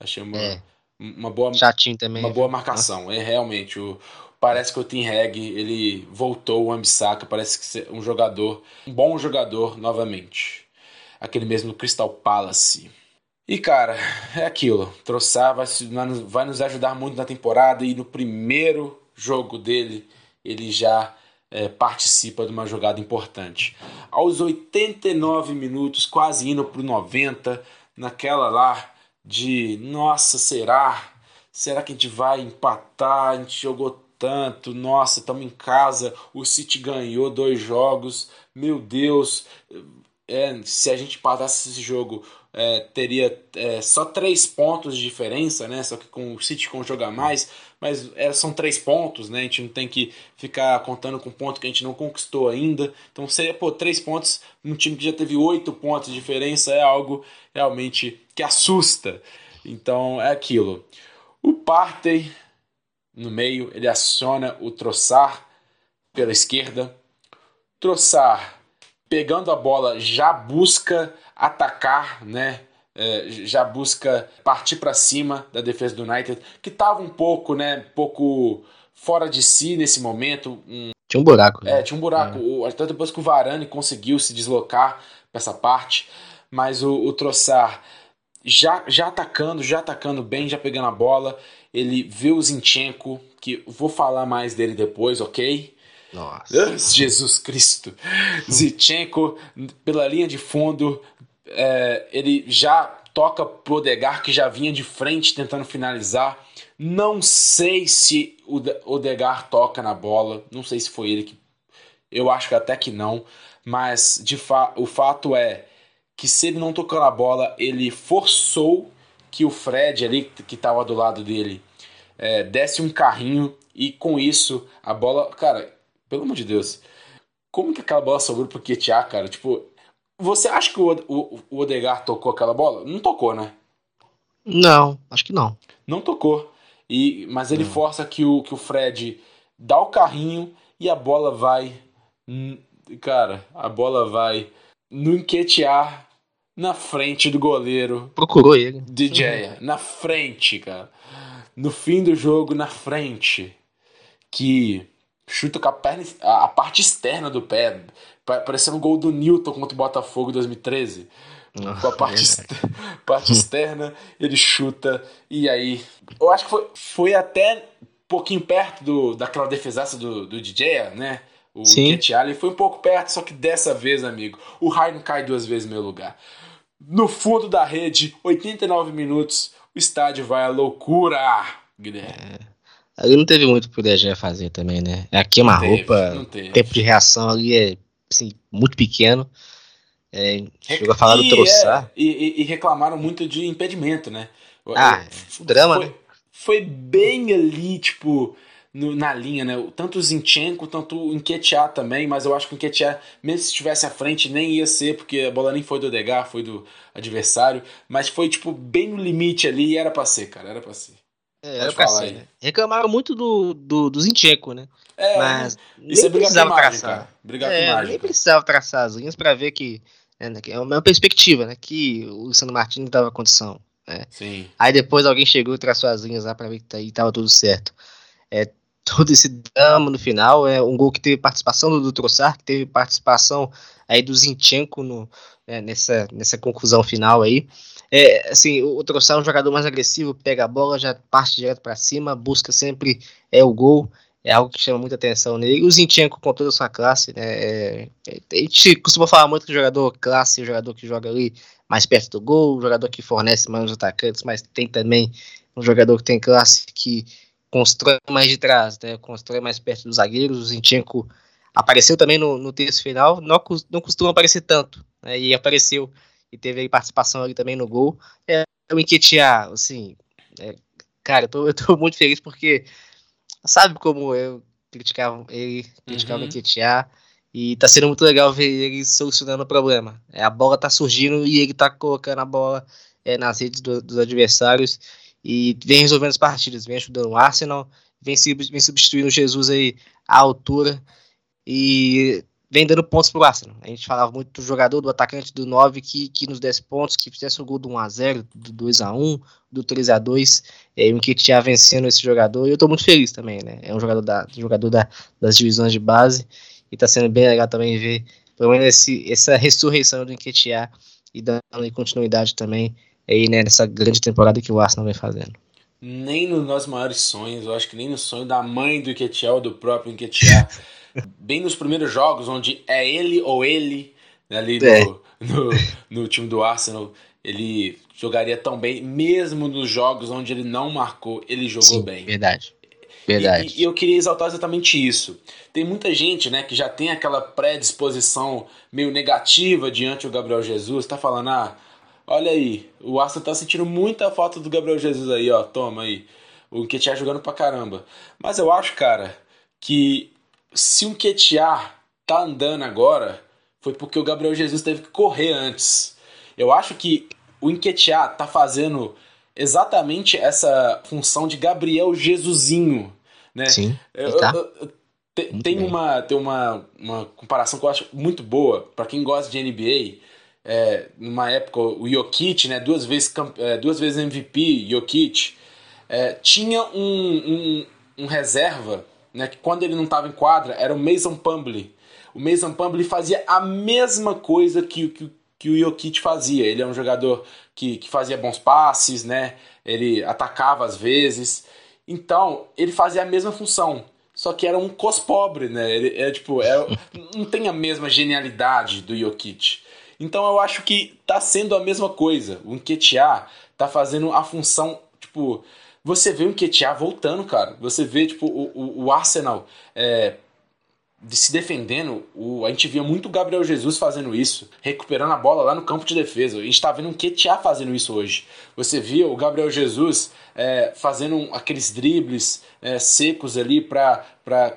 Achei uma, é. uma boa. Chatinho também. Uma boa marcação. É realmente. O, parece que o Tim Hag ele voltou o Wambsaka. Parece que é um jogador. Um bom jogador novamente. Aquele mesmo Crystal Palace. E cara, é aquilo. Troçar vai, vai nos ajudar muito na temporada e no primeiro jogo dele ele já é, participa de uma jogada importante. Aos 89 minutos, quase indo para o 90, naquela lá de nossa, será? Será que a gente vai empatar? A gente jogou tanto, nossa, estamos em casa, o City ganhou dois jogos, meu Deus, é, se a gente passasse esse jogo, é, teria é, só três pontos de diferença, né? Só que com o City com jogar mais, mas é, são três pontos, né? A gente não tem que ficar contando com ponto que a gente não conquistou ainda. Então, seria, pô, três pontos num time que já teve oito pontos de diferença é algo realmente que assusta. Então, é aquilo. O Partey no meio, ele aciona o Troçar pela esquerda. Troçar pegando a bola já busca atacar, né? É, já busca partir para cima da defesa do United, que estava um pouco, né, pouco fora de si nesse momento. Um... Tinha um buraco. Né? É, tinha um buraco. É. Até depois que o Varane conseguiu se deslocar para essa parte, mas o, o Troçar já, já atacando, já atacando bem, já pegando a bola. Ele vê o Zinchenko, que vou falar mais dele depois, ok? Nossa. Jesus Cristo. <laughs> Zinchenko, pela linha de fundo, é, ele já toca pro Odegar, que já vinha de frente tentando finalizar. Não sei se o Odegar toca na bola, não sei se foi ele que. Eu acho que até que não, mas de fa o fato é que se ele não tocou na bola, ele forçou que o Fred ali, que estava do lado dele, é, desse um carrinho e com isso a bola. Cara, pelo amor de Deus. Como que aquela bola sobrou pro Ketia, cara? Tipo, você acha que o, o, o Odegar tocou aquela bola? Não tocou, né? Não, acho que não. Não tocou. E, mas ele força que o, que o Fred dá o carrinho e a bola vai. Cara, a bola vai no enquetear na frente do goleiro. Procurou ele. DJ, uhum. na frente, cara. No fim do jogo, na frente. Que chuta com a perna, a parte externa do pé, parecendo um gol do Newton contra o Botafogo em 2013. Nossa, com a parte, <laughs> parte externa, ele chuta e aí. Eu acho que foi, foi até um pouquinho perto do, daquela defesaça do, do DJ, né? O Ketiali foi um pouco perto, só que dessa vez, amigo, o Raio cai duas vezes no meu lugar. No fundo da rede, 89 minutos, o estádio vai à loucura, Guilherme. É. Ali não teve muito pro DG fazer também, né? É a queima-roupa, tempo de reação ali é assim, muito pequeno. É, chegou a falar do troçar. É, e, e, reclamaram muito de impedimento, né? Ah, é, drama, foi, né? Foi bem ali, tipo, no, na linha, né? Tanto o Zinchenko, tanto o Enquetear também, mas eu acho que o Enquetear, mesmo se estivesse à frente, nem ia ser, porque a bola nem foi do Degar, foi do adversário. Mas foi, tipo, bem no limite ali e era pra ser, cara, era pra ser. É, era pra ser, né? Reclamaram muito do, do, do Zinchenko, né? É, mas isso é precisava traçar. Brigar é, nem precisava traçar as linhas para ver que é, né, é uma perspectiva, né? Que o Luciano Martins dava condição. Né? Sim. Aí depois alguém chegou e traçou as linhas lá para ver que tá, tava tudo certo. É, todo esse drama no final é um gol que teve participação do, do Trossard, que teve participação aí do Zinchenko no, né, nessa, nessa conclusão final aí. É, assim, o, Trossard é um jogador mais agressivo, pega a bola, já parte direto para cima, busca sempre é o gol é algo que chama muita atenção nele. O Zinchenko com toda a sua classe, né? É, é, a gente costuma falar muito que o jogador classe, o jogador que joga ali mais perto do gol, o jogador que fornece mais atacantes, mas tem também um jogador que tem classe que constrói mais de trás, né? Constrói mais perto dos zagueiros. O Zinchenko apareceu também no, no terço final, não, não costuma aparecer tanto, né? E apareceu e teve aí participação ali também no gol. É, o Enquetear, assim, é, cara, eu tô, eu tô <laughs> muito feliz porque sabe como eu criticava ele, criticava uhum. o Nketiah, e tá sendo muito legal ver ele solucionando o problema. É, a bola tá surgindo e ele tá colocando a bola é, nas redes do, dos adversários e vem resolvendo as partidas, vem ajudando o Arsenal, vem, vem substituindo o Jesus aí à altura e vem dando pontos pro Arsenal. A gente falava muito do jogador, do atacante do 9 que, que nos desse pontos, que fizesse o gol do 1x0, do 2x1, do 3x2, é, o tinha vencendo esse jogador, e eu tô muito feliz também, né? É um jogador, da, jogador da, das divisões de base, e tá sendo bem legal também ver, pelo menos esse, essa ressurreição do Enquetear e dando continuidade também aí, né, nessa grande temporada que o Arsenal vem fazendo. Nem nos nossos maiores sonhos, eu acho que nem no sonho da mãe do Enquetear ou do próprio Enquetear <laughs> bem nos primeiros jogos, onde é ele ou ele, né, ali no, é. no, no, time do Arsenal, ele jogaria tão bem, mesmo nos jogos onde ele não marcou, ele jogou Sim, bem. Verdade. Verdade. E, e, eu queria exaltar exatamente isso. Tem muita gente, né, que já tem aquela predisposição meio negativa diante do Gabriel Jesus, tá falando, ah, olha aí, o Arsenal tá sentindo muita falta do Gabriel Jesus aí, ó, toma aí. O Nketiah jogando pra caramba. Mas eu acho, cara, que se um Quetiar tá andando agora, foi porque o Gabriel Jesus teve que correr antes. Eu acho que o Enquetear tá fazendo exatamente essa função de Gabriel Jesusinho, né? Sim. Eu, tá. eu, eu, tem, tem uma tem uma, uma comparação que eu acho muito boa para quem gosta de NBA. É, numa época o Jokic, né, duas vezes é, duas vezes MVP, Jokic, é, tinha um, um, um reserva né, que quando ele não estava em quadra, era o Mason Pumbly. O Mason Pumbly fazia a mesma coisa que, que, que o Jokic fazia. Ele é um jogador que, que fazia bons passes, né? ele atacava às vezes. Então, ele fazia a mesma função. Só que era um cos pobre, né? Ele é tipo, é, <laughs> não tem a mesma genialidade do Jokic. Então eu acho que tá sendo a mesma coisa. O Nketiah tá fazendo a função, tipo, você vê o Nketiah voltando, cara. Você vê, tipo, o, o, o Arsenal é, se defendendo. O, a gente via muito o Gabriel Jesus fazendo isso, recuperando a bola lá no campo de defesa. A gente tá vendo o Nketiah fazendo isso hoje. Você via o Gabriel Jesus é, fazendo aqueles dribles é, secos ali para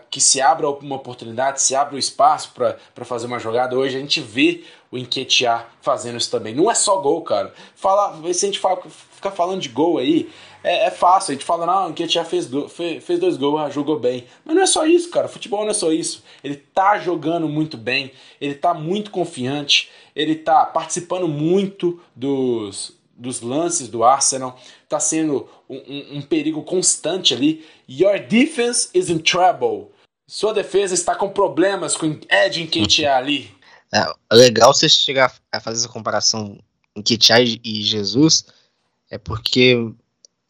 que se abra uma oportunidade, se abra o espaço para fazer uma jogada. Hoje a gente vê o Enquetear fazendo isso também. Não é só gol, cara. Fala, se a gente fala, ficar falando de gol aí, é, é, fácil. A gente fala, não, o Enquetear fez, fez, fez dois gols, ah, jogou bem. Mas não é só isso, cara. Futebol não é só isso. Ele tá jogando muito bem, ele tá muito confiante, ele tá participando muito dos, dos lances do Arsenal. Tá sendo um, um, um perigo constante ali. Your defense is in trouble. Sua defesa está com problemas com Ed Nketiah ali. É, é legal você chegar a fazer essa comparação Nketiah e Jesus, é porque,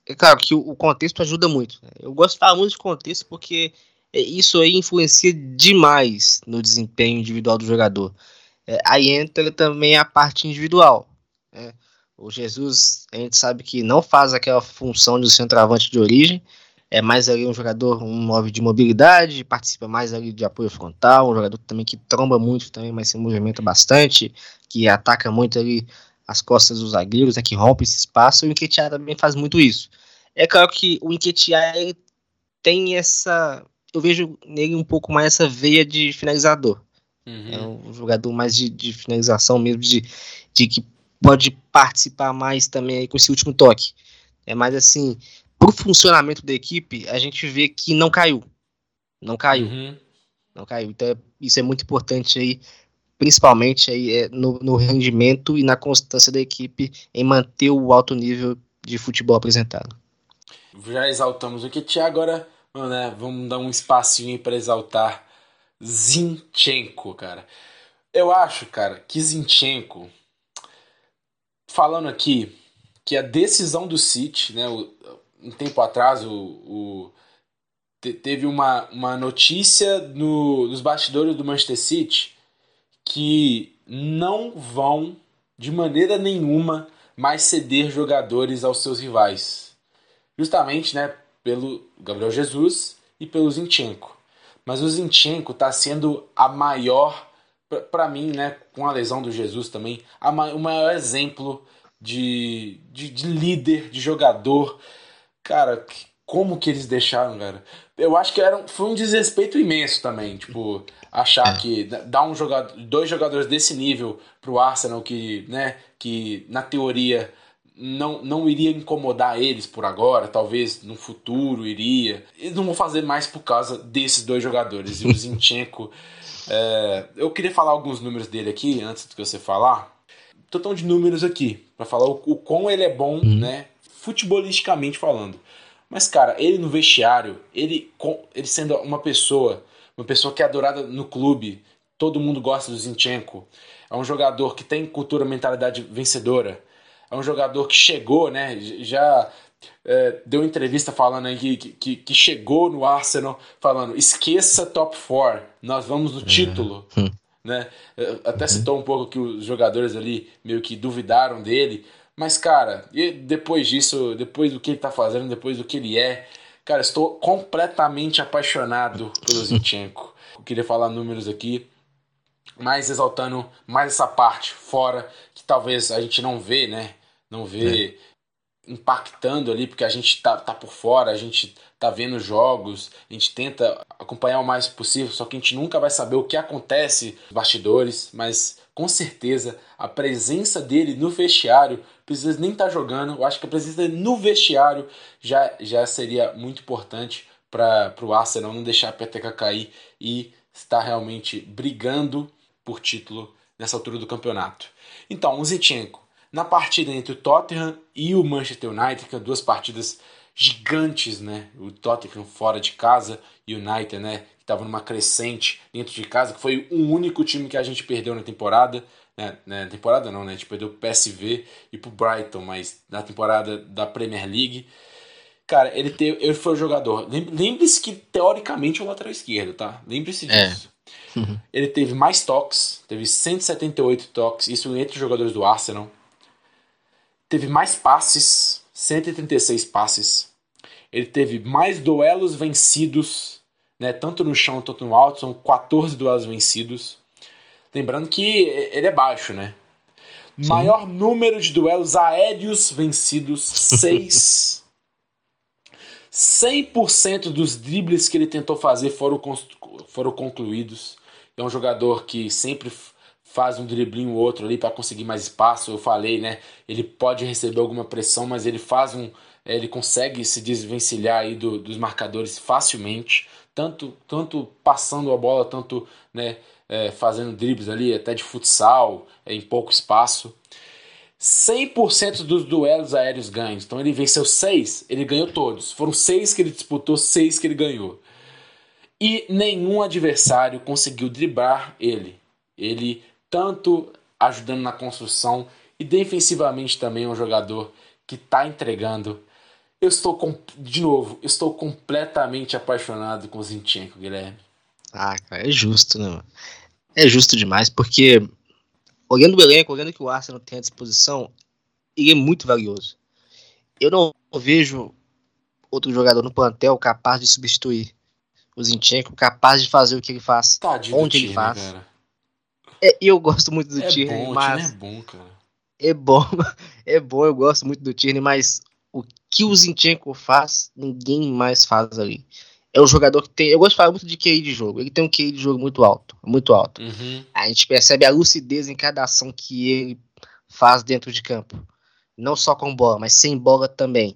é claro que o, contexto ajuda muito. Né? Eu falar muito de contexto porque isso aí influencia demais no desempenho individual do jogador. É, aí entra também a parte individual. Né? O Jesus, a gente sabe que não faz aquela função de centroavante de origem, é mais ali um jogador, um móvel de mobilidade, participa mais ali de apoio frontal, um jogador também que tromba muito também, mas se movimenta bastante, que ataca muito ali as costas dos zagueiros, né, que rompe esse espaço, e o Enquetear também faz muito isso. É claro que o Enquetear tem essa, eu vejo nele um pouco mais essa veia de finalizador. Uhum. É um jogador mais de, de finalização mesmo, de, de que pode participar mais também com esse último toque. É mais assim, pro funcionamento da equipe, a gente vê que não caiu. Não caiu. Uhum. Não caiu. Então, isso é muito importante aí, principalmente aí é, no, no, rendimento e na constância da equipe em manter o alto nível de futebol apresentado. Já exaltamos o que agora né, vamos dar um espacinho para exaltar Zinchenko, cara. Eu acho, cara, que Zinchenko falando aqui que a decisão do City, né, um tempo atrás, o, o teve uma, uma notícia no, nos bastidores do Manchester City que não vão de maneira nenhuma mais ceder jogadores aos seus rivais. Justamente né, pelo Gabriel Jesus e pelo Zinchenko. Mas o Zinchenko está sendo a maior para mim, né, com a lesão do Jesus também, a, o maior exemplo de, de, de, líder, de jogador. Cara, como que eles deixaram, cara? Eu acho que era, foi um desrespeito imenso também, tipo, achar é. que dar um jogador, dois jogadores desse nível pro Arsenal que, né, que na teoria não, não iria incomodar eles por agora, talvez no futuro iria. Eles não vão fazer mais por causa desses dois jogadores. E o <laughs> Zinchenko é, eu queria falar alguns números dele aqui, antes de você falar. Totão de números aqui, para falar o, o quão ele é bom, uhum. né? Futebolisticamente falando. Mas, cara, ele no vestiário, ele, ele sendo uma pessoa, uma pessoa que é adorada no clube, todo mundo gosta do Zinchenko. É um jogador que tem cultura, mentalidade vencedora. É um jogador que chegou, né? Já é, deu entrevista falando aí que, que, que, chegou no Arsenal falando esqueça top 4, nós vamos no é. título. Hum. Né? É, até citou um pouco que os jogadores ali meio que duvidaram dele. Mas, cara, depois disso, depois do que ele tá fazendo, depois do que ele é, cara, estou completamente apaixonado pelo Zinchenko. <laughs> Eu queria falar números aqui, mais exaltando mais essa parte fora que talvez a gente não vê, né? Não vê é impactando ali, porque a gente tá, tá por fora, a gente tá vendo jogos, a gente tenta acompanhar o mais possível, só que a gente nunca vai saber o que acontece nos bastidores, mas com certeza a presença dele no vestiário, precisa nem estar tá jogando, eu acho que a presença no vestiário já, já seria muito importante para o Arsenal não deixar a peteca cair e estar realmente brigando por título nessa altura do campeonato. Então, o Zichenko, na partida entre o Tottenham e o Manchester United, que são duas partidas gigantes, né? O Tottenham fora de casa e o United, né? Que estava numa crescente dentro de casa, que foi o único time que a gente perdeu na temporada. Né? Na temporada não, né? A gente perdeu o PSV e pro Brighton, mas na temporada da Premier League. Cara, ele, teve, ele foi o jogador. Lembre-se que, teoricamente, é o lateral esquerdo, tá? Lembre-se é. disso. É. Uhum. Ele teve mais toques, teve 178 toques, isso entre os jogadores do Arsenal teve mais passes, 136 passes. Ele teve mais duelos vencidos, né, tanto no chão quanto no alto, são 14 duelos vencidos. Lembrando que ele é baixo, né? Sim. Maior número de duelos aéreos vencidos, <laughs> 6. 100% dos dribles que ele tentou fazer foram, foram concluídos. É um jogador que sempre faz um driblinho ou outro ali para conseguir mais espaço. Eu falei, né? Ele pode receber alguma pressão, mas ele faz um. É, ele consegue se desvencilhar aí do, dos marcadores facilmente, tanto, tanto passando a bola, tanto né, é, fazendo dribles ali, até de futsal, é, em pouco espaço. 100% dos duelos aéreos ganhos. Então ele venceu seis, ele ganhou todos. Foram seis que ele disputou, seis que ele ganhou. E nenhum adversário conseguiu driblar ele. Ele tanto ajudando na construção e defensivamente também é um jogador que está entregando. Eu estou, de novo, estou completamente apaixonado com o Zinchenko, Guilherme. Ah, cara, é justo, né? É justo demais, porque olhando o elenco, olhando o que o Arsenal tem à disposição, ele é muito valioso. Eu não vejo outro jogador no plantel capaz de substituir o Zinchenko, capaz de fazer o que ele faz, Tadinho onde ele faz. Cara. É, eu gosto muito do é Tierney, bom, mas. é bom, cara. É bom, <laughs> é bom, eu gosto muito do Tierney, mas o que o Zinchenko faz, ninguém mais faz ali. É um jogador que tem. Eu gosto de falar muito de QI de jogo. Ele tem um QI de jogo muito alto. Muito alto. Uhum. A gente percebe a lucidez em cada ação que ele faz dentro de campo. Não só com bola, mas sem bola também.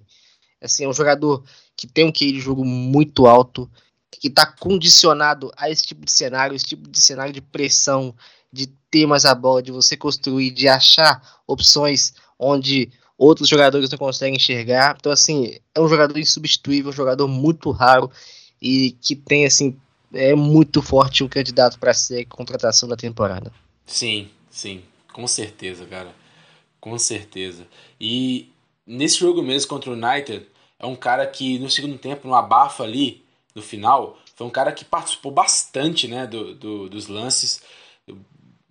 Assim, é um jogador que tem um QI de jogo muito alto, que está condicionado a esse tipo de cenário, esse tipo de cenário de pressão, de ter mais a bola, de você construir, de achar opções onde outros jogadores não conseguem enxergar. Então, assim, é um jogador insubstituível, um jogador muito raro e que tem, assim, é muito forte o candidato para ser contratação da temporada. Sim, sim, com certeza, cara. Com certeza. E nesse jogo mesmo contra o United, é um cara que no segundo tempo, no abafa ali, no final, foi um cara que participou bastante né, do, do dos lances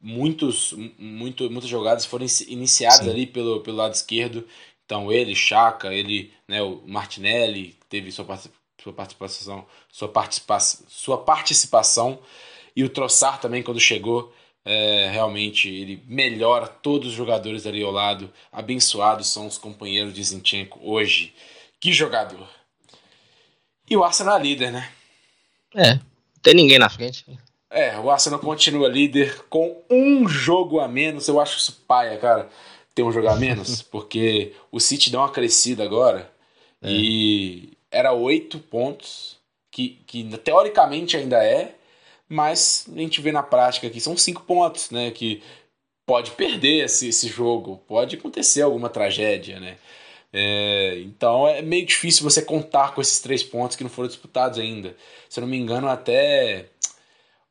muitos, muito, muitas jogadas foram iniciadas Sim. ali pelo, pelo lado esquerdo. Então ele, Chaka, ele, né, o Martinelli teve sua, sua participação, sua participação, sua participação e o Troçar também quando chegou, é, realmente ele melhora todos os jogadores ali ao lado. Abençoados são os companheiros de Zinchenko hoje. Que jogador! E o Arsenal é líder, né? É, não tem ninguém na frente. É, o Arsenal continua líder com um jogo a menos. Eu acho isso paia, cara, ter um jogo a menos, <laughs> porque o City deu uma crescida agora é. e era oito pontos, que, que teoricamente ainda é, mas a gente vê na prática que são cinco pontos, né? Que pode perder esse, esse jogo, pode acontecer alguma tragédia, né? É, então é meio difícil você contar com esses três pontos que não foram disputados ainda. Se eu não me engano, até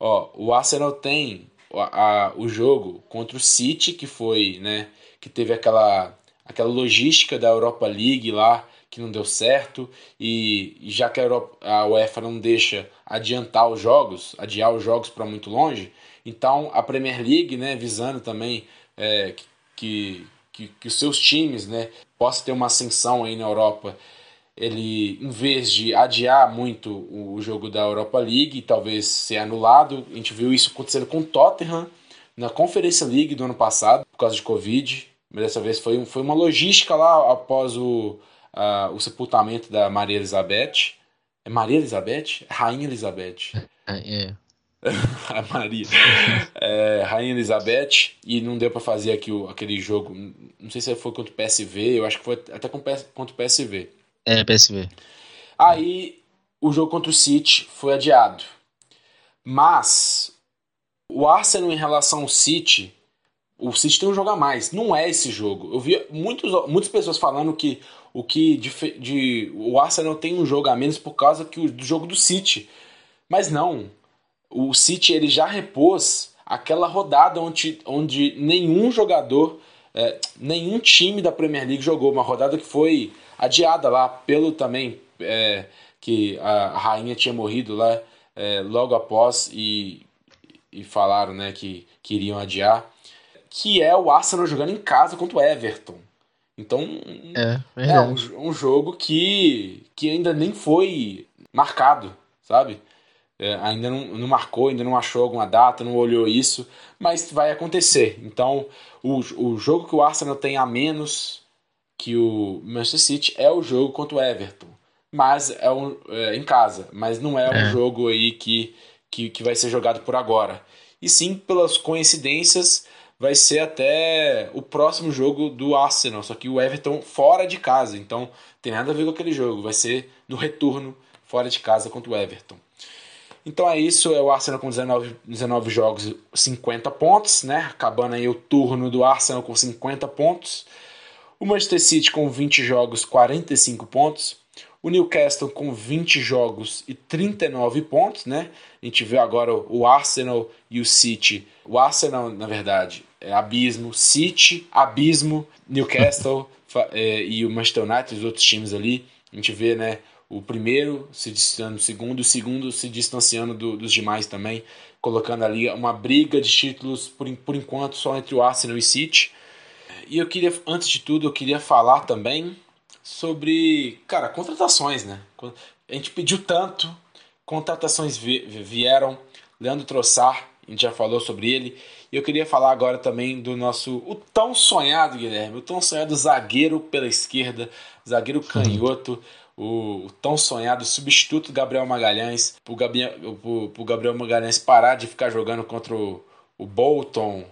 Ó, o Arsenal tem a, a, o jogo contra o City, que foi, né, que teve aquela, aquela logística da Europa League lá, que não deu certo, e, já que a, Europa, a UEFA não deixa adiantar os jogos, adiar os jogos para muito longe, então a Premier League, né, visando também é, que, que, que os seus times né, possam ter uma ascensão aí na Europa ele, em vez de adiar muito o jogo da Europa League, talvez ser anulado, a gente viu isso acontecendo com o Tottenham na Conferência League do ano passado, por causa de Covid, mas dessa vez foi, foi uma logística lá após o, o sepultamento da Maria Elizabeth. É Maria Elizabeth? É Rainha Elizabeth. É. é. <laughs> a Maria. É, Rainha Elizabeth, e não deu para fazer aqui o, aquele jogo. Não sei se foi contra o PSV, eu acho que foi até contra o PSV. É, PSV. Aí o jogo contra o City foi adiado. Mas o Arsenal em relação ao City, o City tem um jogo a mais. Não é esse jogo. Eu vi muitos, muitas pessoas falando que o que de, de, o Arsenal tem um jogo a menos por causa que o, do jogo do City. Mas não. O City ele já repôs aquela rodada onde, onde nenhum jogador, é, nenhum time da Premier League jogou. Uma rodada que foi adiada lá pelo também é, que a rainha tinha morrido lá é, logo após e, e falaram né, que queriam adiar, que é o Arsenal jogando em casa contra o Everton. Então é, é um, um, jogo que, que ainda nem foi marcado, sabe? É, ainda não, não, marcou, ainda não achou alguma data, não olhou isso, mas vai acontecer. Então, o, o jogo que o Arsenal tem a menos que o Manchester City é o jogo contra o Everton. mas é, um, é em casa, mas não é, é, um jogo aí que, que, que vai ser jogado por agora. E sim, pelas coincidências, vai ser até o próximo jogo do Arsenal, só que o Everton fora de casa, então tem nada a ver com aquele jogo, vai ser no retorno fora de casa contra o Everton. Então é isso, é o Arsenal com 19, 19 jogos, 50 pontos, né? Acabando aí o turno do Arsenal com 50 pontos. O Manchester City com 20 jogos, 45 pontos. O Newcastle com 20 jogos e 39 pontos, né? A gente vê agora o Arsenal e o City. O Arsenal, na verdade, abismo. City, abismo. Newcastle <laughs> é, e o Manchester United, os outros times ali. A gente vê, né? O primeiro se distanciando do segundo, o segundo se distanciando do, dos demais também, colocando ali uma briga de títulos por, por enquanto só entre o Arsenal e o City. E eu queria, antes de tudo, eu queria falar também sobre, cara, contratações, né? A gente pediu tanto, contratações vieram. Leandro Trossard, a gente já falou sobre ele. E eu queria falar agora também do nosso, o tão sonhado, Guilherme, o tão sonhado zagueiro pela esquerda, zagueiro canhoto, o, o tão sonhado substituto Gabriel Magalhães, pro Gabriel, pro, pro Gabriel Magalhães parar de ficar jogando contra o, o Bolton,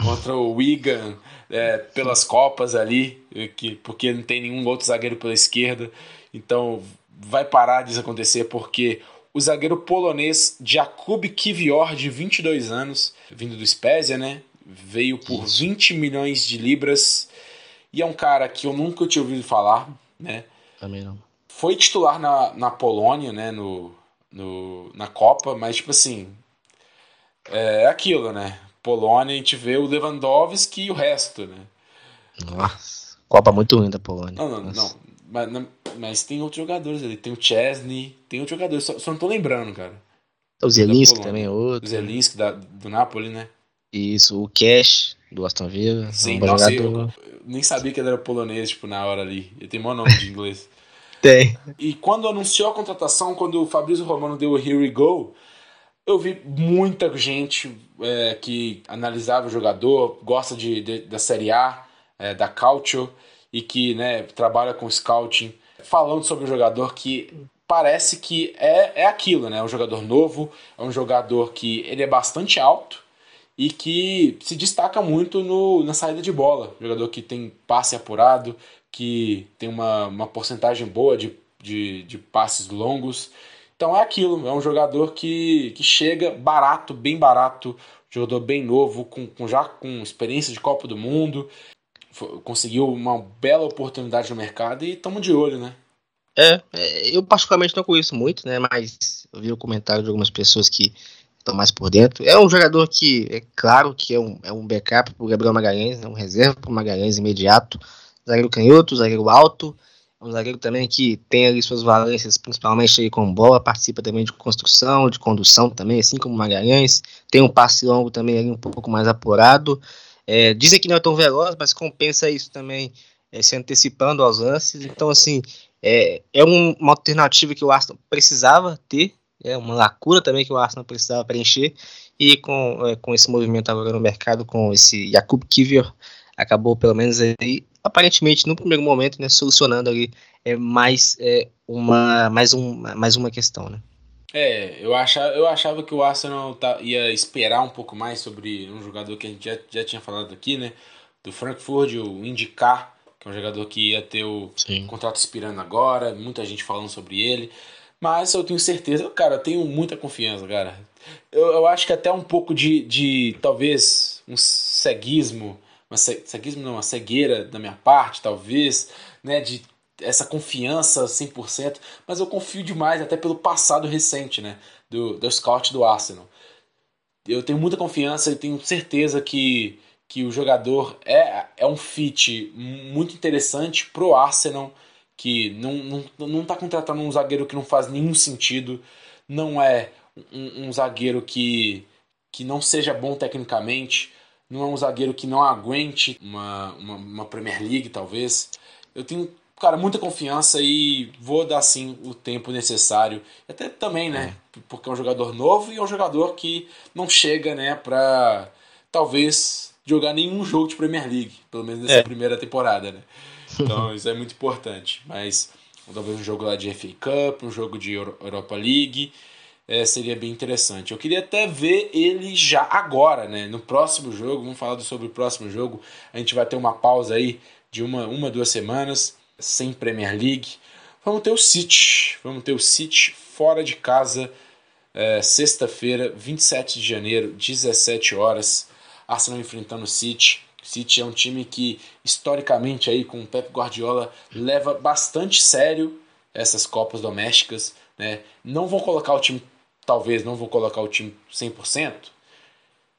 contra o Wigan é, pelas Copas ali, que, porque não tem nenhum outro zagueiro pela esquerda. Então vai parar disso acontecer porque o zagueiro polonês Jakub Kivior, de 22 anos, vindo do Spezia, né? Veio por Isso. 20 milhões de libras e é um cara que eu nunca tinha ouvido falar, né? Também não. Foi titular na, na Polônia, né? No, no, na Copa, mas tipo assim, é aquilo, né? Polônia, a gente vê o Lewandowski e o resto, né? Nossa, Copa muito ruim da Polônia. Não, não, não. Mas, mas tem outros jogadores ali. Tem o Chesney, tem outros jogadores, só, só não tô lembrando, cara. O Zelinski também é outro. O Zelinski da, do Napoli, né? Isso, o Cash do Aston Villa. Sim, um nossa, eu, eu, nem sabia que ele era polonês, tipo, na hora ali. Ele tem mau nome de inglês. <laughs> tem. E quando anunciou a contratação, quando o Fabrício Romano deu o Here We Go, eu vi muita gente é, que analisava o jogador, gosta de, de da Série A, é, da Calcio, e que né, trabalha com scouting, falando sobre o jogador que parece que é, é aquilo, né? É um jogador novo, é um jogador que ele é bastante alto e que se destaca muito no, na saída de bola. Jogador que tem passe apurado, que tem uma, uma porcentagem boa de, de, de passes longos então é aquilo, é um jogador que, que chega barato, bem barato, jogador bem novo, com, com já com experiência de Copa do Mundo, conseguiu uma bela oportunidade no mercado e estamos de olho, né? É, é, eu particularmente não conheço muito, né? Mas eu vi o comentário de algumas pessoas que estão mais por dentro. É um jogador que, é claro que é um, é um backup para o Gabriel Magalhães, é um reserva para o Magalhães imediato. Zagueiro canhoto, zagueiro alto, um zagueiro também que tem ali suas valências, principalmente aí com bola, participa também de construção, de condução também, assim como o Magalhães. Tem um passe longo também ali um pouco mais apurado. É, dizem que não é tão veloz, mas compensa isso também, é, se antecipando aos lances. Então, assim, é, é um, uma alternativa que o Arsenal precisava ter, é uma lacuna também que o Arsenal precisava preencher. E com, é, com esse movimento agora no mercado, com esse Jakub Kivior, acabou pelo menos aí aparentemente no primeiro momento, né, solucionando ali é, mais é, uma mais, um, mais uma questão, né? É, eu achava, eu achava que o Arsenal tá, ia esperar um pouco mais sobre um jogador que a gente já, já tinha falado aqui, né? Do Frankfurt, o Indicar, que é um jogador que ia ter o Sim. contrato expirando agora, muita gente falando sobre ele. Mas eu tenho certeza, cara, eu tenho muita confiança, cara. Eu, eu acho que até um pouco de, de talvez, um ceguismo uma ceguismo não, uma cegueira da minha parte, talvez, né, de essa confiança 100%, mas eu confio demais até pelo passado recente, né, do, do scout do Arsenal. Eu tenho muita confiança e tenho certeza que, que o jogador é, é um fit muito interessante pro Arsenal, que não, não, não tá contratando um zagueiro que não faz nenhum sentido, não é um, um zagueiro que, que não seja bom tecnicamente, não é um zagueiro que não aguente uma, uma, uma Premier League, talvez. Eu tenho, cara, muita confiança e vou dar sim o tempo necessário. Até também, né? É. Porque é um jogador novo e é um jogador que não chega, né, pra talvez jogar nenhum jogo de Premier League, pelo menos nessa é. primeira temporada, né? <laughs> Então isso é muito importante. Mas talvez um jogo lá de FA Cup, um jogo de Europa League. É, seria bem interessante. Eu queria até ver ele já agora, né? No próximo jogo, vamos falar sobre o próximo jogo. A gente vai ter uma pausa aí de uma, uma duas semanas sem Premier League. Vamos ter o City. Vamos ter o City fora de casa, é, sexta-feira, 27 de janeiro, 17 horas. Arsenal enfrentando o City. City é um time que, historicamente, aí com o Pep Guardiola, leva bastante sério essas Copas domésticas. Né? Não vão colocar o time, talvez não vão colocar o time 100%,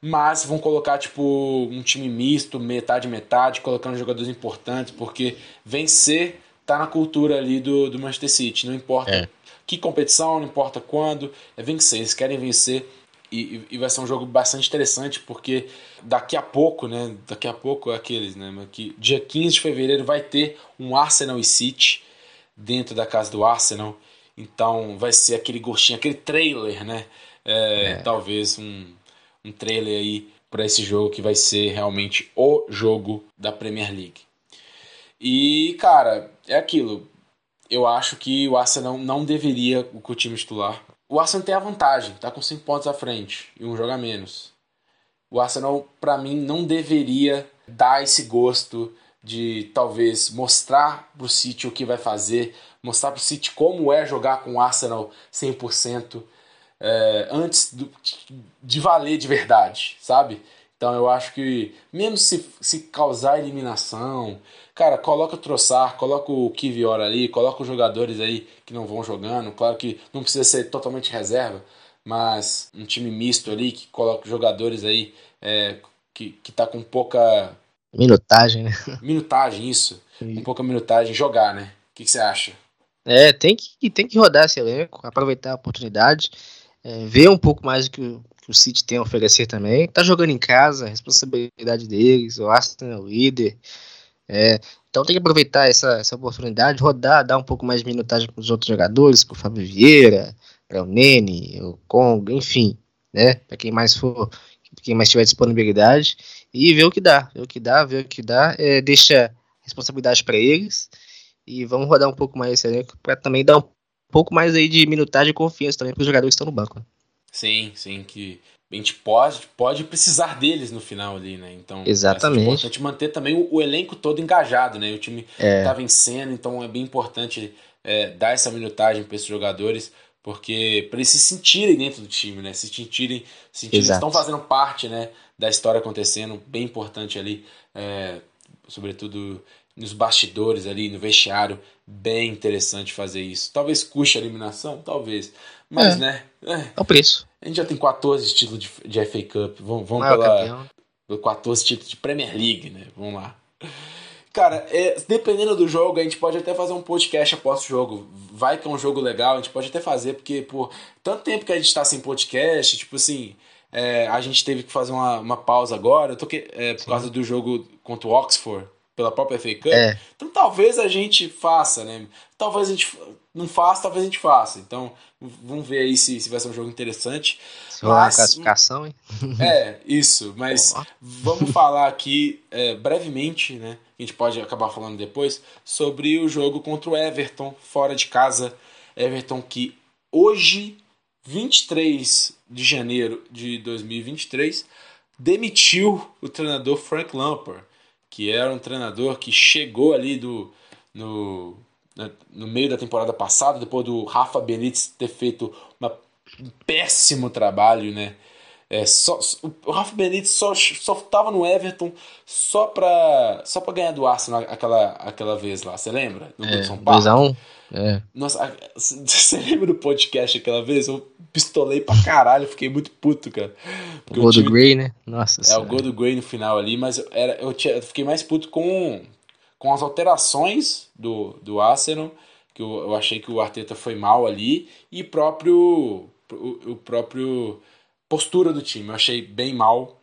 mas vão colocar tipo um time misto, metade metade, colocando jogadores importantes, porque vencer tá na cultura ali do, do Manchester City, não importa é. que competição, não importa quando, é vencer, eles querem vencer e, e, vai ser um jogo bastante interessante, porque daqui a pouco, né? Daqui a pouco é aqueles, né? Que dia 15 de fevereiro vai ter um Arsenal e City dentro da casa do Arsenal. Então vai ser aquele gostinho, aquele trailer, né? É, é. Talvez um, um trailer aí para esse jogo que vai ser realmente o jogo da Premier League. E, cara, é aquilo. Eu acho que o Arsenal não deveria com o time titular o Arsenal tem a vantagem, tá com 5 pontos à frente e um jogo a menos. O Arsenal, para mim, não deveria dar esse gosto de talvez mostrar pro City o que vai fazer, mostrar pro City como é jogar com o Arsenal 100% é, antes do, de valer de verdade, sabe? Então eu acho que, mesmo se, se causar eliminação, cara, coloca o Troçar, coloca o Kivior ali, coloca os jogadores aí que não vão jogando. Claro que não precisa ser totalmente reserva, mas um time misto ali que coloca jogadores aí é, que, que tá com pouca. Minutagem, né? Minutagem, isso. Com pouca minutagem, jogar, né? O que, que você acha? É, tem que, tem que rodar esse elenco, aproveitar a oportunidade, é, ver um pouco mais do que o, que o City tem a oferecer também. Tá jogando em casa, responsabilidade deles, o Arsenal é o líder. É, então tem que aproveitar essa, essa oportunidade, rodar, dar um pouco mais de minutagem para os outros jogadores, para o Fábio Vieira, para o Nene, o Congo, enfim, né? Para quem mais for, quem mais tiver disponibilidade e ver o que dá, ver o que dá, ver o que dá, é, deixa responsabilidade para eles e vamos rodar um pouco mais esse elenco para também dar um pouco mais aí de minutagem e confiança também para os jogadores que estão no banco. Né? Sim, sim, que a gente pode, pode precisar deles no final ali, né? Então Exatamente. é importante manter também o, o, elenco todo engajado, né? O time é. tá vencendo, então é bem importante é, dar essa minutagem para esses jogadores, porque para eles se sentirem dentro do time, né? Se sentirem, se sentirem estão fazendo parte, né? Da história acontecendo, bem importante ali, é, sobretudo nos bastidores ali, no vestiário, bem interessante fazer isso. Talvez custe a eliminação, talvez, mas é. né? É. é o preço. A gente já tem 14 títulos de, de FA Cup. Vamos, vamos pela. Campeão. 14 títulos de Premier League, né? Vamos lá. Cara, é, dependendo do jogo, a gente pode até fazer um podcast após o jogo. Vai que é um jogo legal, a gente pode até fazer, porque por tanto tempo que a gente tá sem podcast, tipo assim, é, a gente teve que fazer uma, uma pausa agora. Eu tô que, é, por Sim. causa do jogo contra o Oxford, pela própria FA Cup. É. Então talvez a gente faça, né? Talvez a gente não faça, talvez a gente faça. Então vamos ver aí se, se vai ser um jogo interessante. Se rolar uma classificação, hein? <laughs> É, isso. Mas vamos falar aqui é, brevemente, né? A gente pode acabar falando depois, sobre o jogo contra o Everton, fora de casa. Everton que hoje, 23 de janeiro de 2023, demitiu o treinador Frank Lampard que era um treinador que chegou ali do, no, no meio da temporada passada, depois do Rafa Benítez ter feito uma, um péssimo trabalho, né? É, só, o Rafa Benítez só, só tava no Everton só pra, só pra ganhar do Arsenal aquela, aquela vez lá, você lembra? No é, São Paulo. 2x1? É. Nossa, <laughs> você lembra do podcast aquela vez? Eu pistolei pra caralho, fiquei muito puto, cara. o gol do Gray, né? Nossa É, senhora. o gol do Gray no final ali, mas eu, era, eu, tinha, eu fiquei mais puto com, com as alterações do, do Arsenal, que eu, eu achei que o Arteta foi mal ali, e próprio o, o próprio postura do time. Eu achei bem mal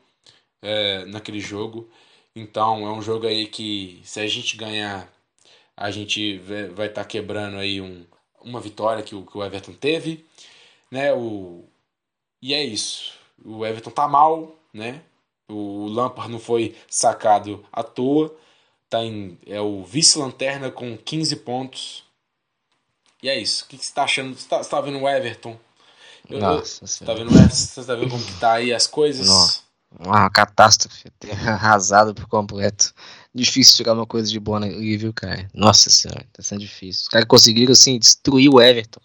é, naquele jogo. Então é um jogo aí que se a gente ganhar a gente vai estar tá quebrando aí um, uma vitória que o, que o Everton teve, né? O, e é isso. O Everton tá mal, né? O Lampard não foi sacado à toa. Tá em, é o vice-lanterna com 15 pontos. E é isso. O que, que você tá achando? Você tá, você tá vendo o Everton? Eu, Nossa você tá vendo o Everton? Você tá vendo como que tá aí as coisas? Nossa. Uma catástrofe. Ter <laughs> arrasado por completo. Difícil tirar uma coisa de boa ali, viu, cara? Nossa senhora, tá sendo difícil. Os caras conseguiram, assim, destruir o Everton.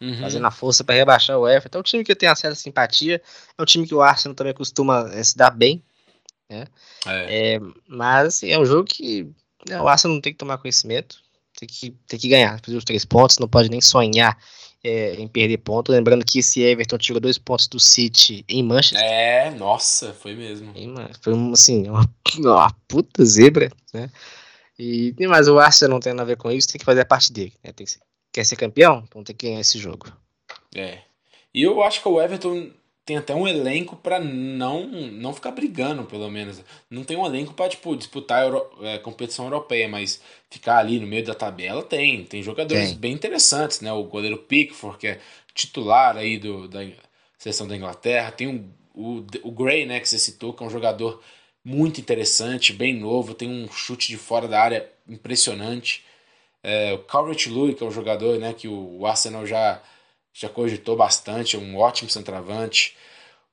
Uhum. Fazendo a força para rebaixar o Everton. É um time que tem uma certa simpatia. É um time que o Arsenal também costuma é, se dar bem. Né? É. É, mas assim, é um jogo que né, o Arsenal não tem que tomar conhecimento. Tem que, tem que ganhar. Fazer os três pontos. Não pode nem sonhar é, em perder ponto. Lembrando que esse Everton tirou dois pontos do City em Manchester. É, nossa, foi mesmo. Foi assim, uma, uma puta zebra, né? E, mas o Arsenal não tem nada a ver com isso, tem que fazer a parte dele. Né? Ser, quer ser campeão? Então tem que ganhar esse jogo. É. E eu acho que o Everton tem até um elenco para não não ficar brigando, pelo menos. Não tem um elenco para tipo, disputar a Euro, é, competição europeia, mas ficar ali no meio da tabela tem. Tem jogadores tem. bem interessantes, né? O goleiro Pickford, que é titular aí do, da seleção da Inglaterra. Tem o, o, o Gray, né, que você citou, que é um jogador muito interessante, bem novo, tem um chute de fora da área impressionante. É, o Calvert Lewin, que é um jogador né, que o Arsenal já já cogitou bastante, é um ótimo centroavante.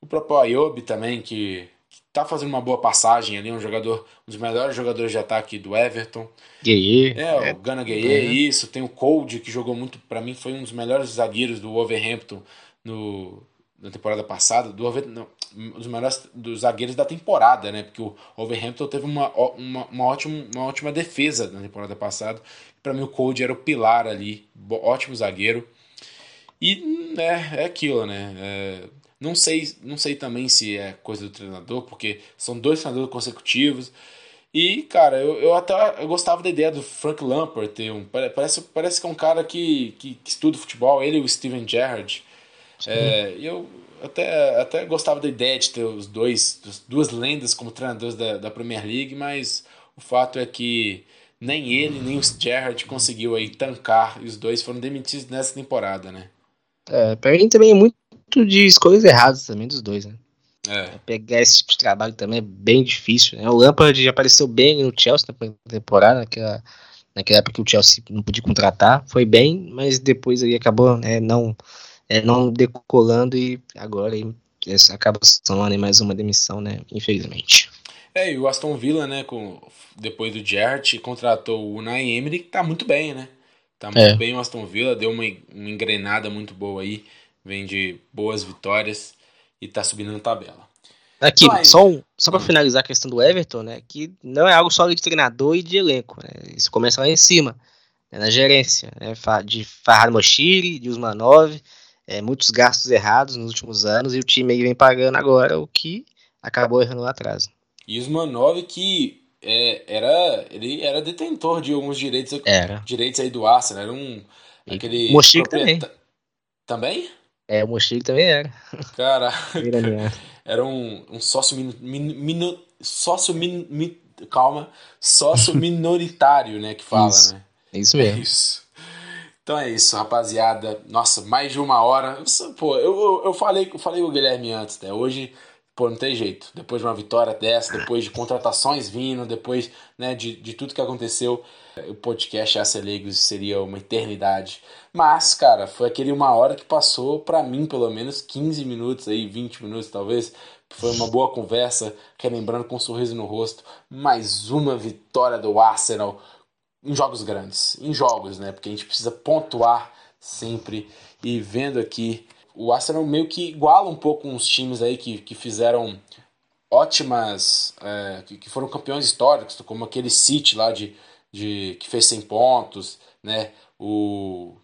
O próprio Ayobi também, que tá fazendo uma boa passagem ali, um jogador, um dos melhores jogadores de ataque do Everton. Gueye. É, é, o Gana Gueye, é. isso. Tem o Cold, que jogou muito, para mim, foi um dos melhores zagueiros do Wolverhampton no, na temporada passada. Do não, um dos melhores dos zagueiros da temporada, né? Porque o Wolverhampton teve uma, uma, uma, ótima, uma ótima defesa na temporada passada. Para mim, o Cold era o pilar ali, ótimo zagueiro. E é, é aquilo, né? É, não, sei, não sei também se é coisa do treinador, porque são dois treinadores consecutivos. E, cara, eu, eu até eu gostava da ideia do Frank Lampard ter um. Parece, parece que é um cara que, que, que estuda futebol, ele e o Steven Gerrard. É, eu até, até gostava da ideia de ter os dois, duas lendas como treinadores da, da Premier League, mas o fato é que nem ele nem o Gerrard conseguiu aí tancar e os dois foram demitidos nessa temporada, né? É, pra mim também é muito de escolhas erradas também dos dois, né? É. Pegar esse tipo de trabalho também é bem difícil. Né? O Lampard já apareceu bem no Chelsea na temporada, naquela, naquela época que o Chelsea não podia contratar. Foi bem, mas depois ele acabou né, não, é, não decolando e agora ele, acaba somando mais uma demissão, né? Infelizmente. É, e o Aston Villa, né, com, depois do Gerrard, contratou o Unai Emery, que tá muito bem, né? Tá muito é. bem o Aston Villa, deu uma, uma engrenada muito boa aí, vem de boas vitórias e tá subindo na tabela. Aqui, então, só, um, só para finalizar a questão do Everton, né, que não é algo só de treinador e de elenco, né, isso começa lá em cima, né, na gerência, né, de Farhad Moshiri, de Usmanov, é, muitos gastos errados nos últimos anos e o time aí vem pagando agora o que acabou errando lá atrás. E Usmanov que é, era ele era detentor de alguns direitos era. direitos aí do Arsenal era um e aquele Mochico também também é o Mochico também era cara era <laughs> um, um sócio min, min, min, sócio min, min, calma sócio <laughs> minoritário né que fala isso. né é isso mesmo é isso. Então é isso, rapaziada. Nossa, mais de uma hora. Pô, eu, eu, eu falei, eu falei com o Guilherme antes, né? Hoje pô, não tem jeito. Depois de uma vitória dessa, depois de contratações vindo, depois né, de, de tudo que aconteceu, o podcast Acelegos seria uma eternidade. Mas, cara, foi aquele uma hora que passou, para mim, pelo menos 15 minutos aí, 20 minutos talvez. Foi uma boa conversa, relembrando com um sorriso no rosto. Mais uma vitória do Arsenal em jogos grandes. Em jogos, né? Porque a gente precisa pontuar sempre. E vendo aqui o Arsenal meio que iguala um pouco uns times aí que, que fizeram ótimas. É, que, que, foram campeões históricos, como aquele City lá de, de que fez 100 pontos, né? O,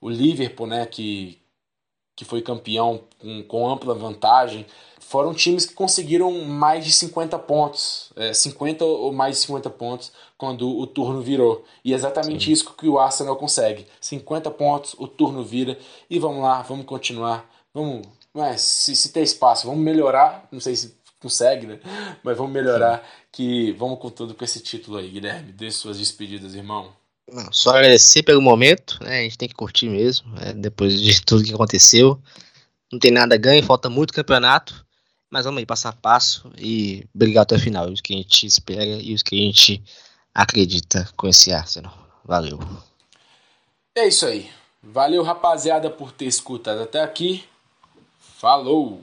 o Liverpool, né? Que, que foi campeão com, com ampla vantagem foram times que conseguiram mais de 50 pontos, é, 50 ou mais de 50 pontos quando o turno virou. E é exatamente Sim. isso que o Arsenal consegue. 50 pontos, o turno vira e vamos lá, vamos continuar. Vamos, mas se, se tem espaço, vamos melhorar. Não sei se consegue, né? Mas vamos melhorar. Sim. Que vamos com tudo com esse título aí, Guilherme. Dê suas despedidas, irmão. Não, só agradecer pelo momento, né? A gente tem que curtir mesmo, né? depois de tudo que aconteceu. Não tem nada ganho, falta muito campeonato. Mas vamos aí, passo a passo e brigar até o final. Os que a gente espera e os que a gente acredita com esse Arsenal. Valeu. É isso aí. Valeu, rapaziada, por ter escutado até aqui. Falou!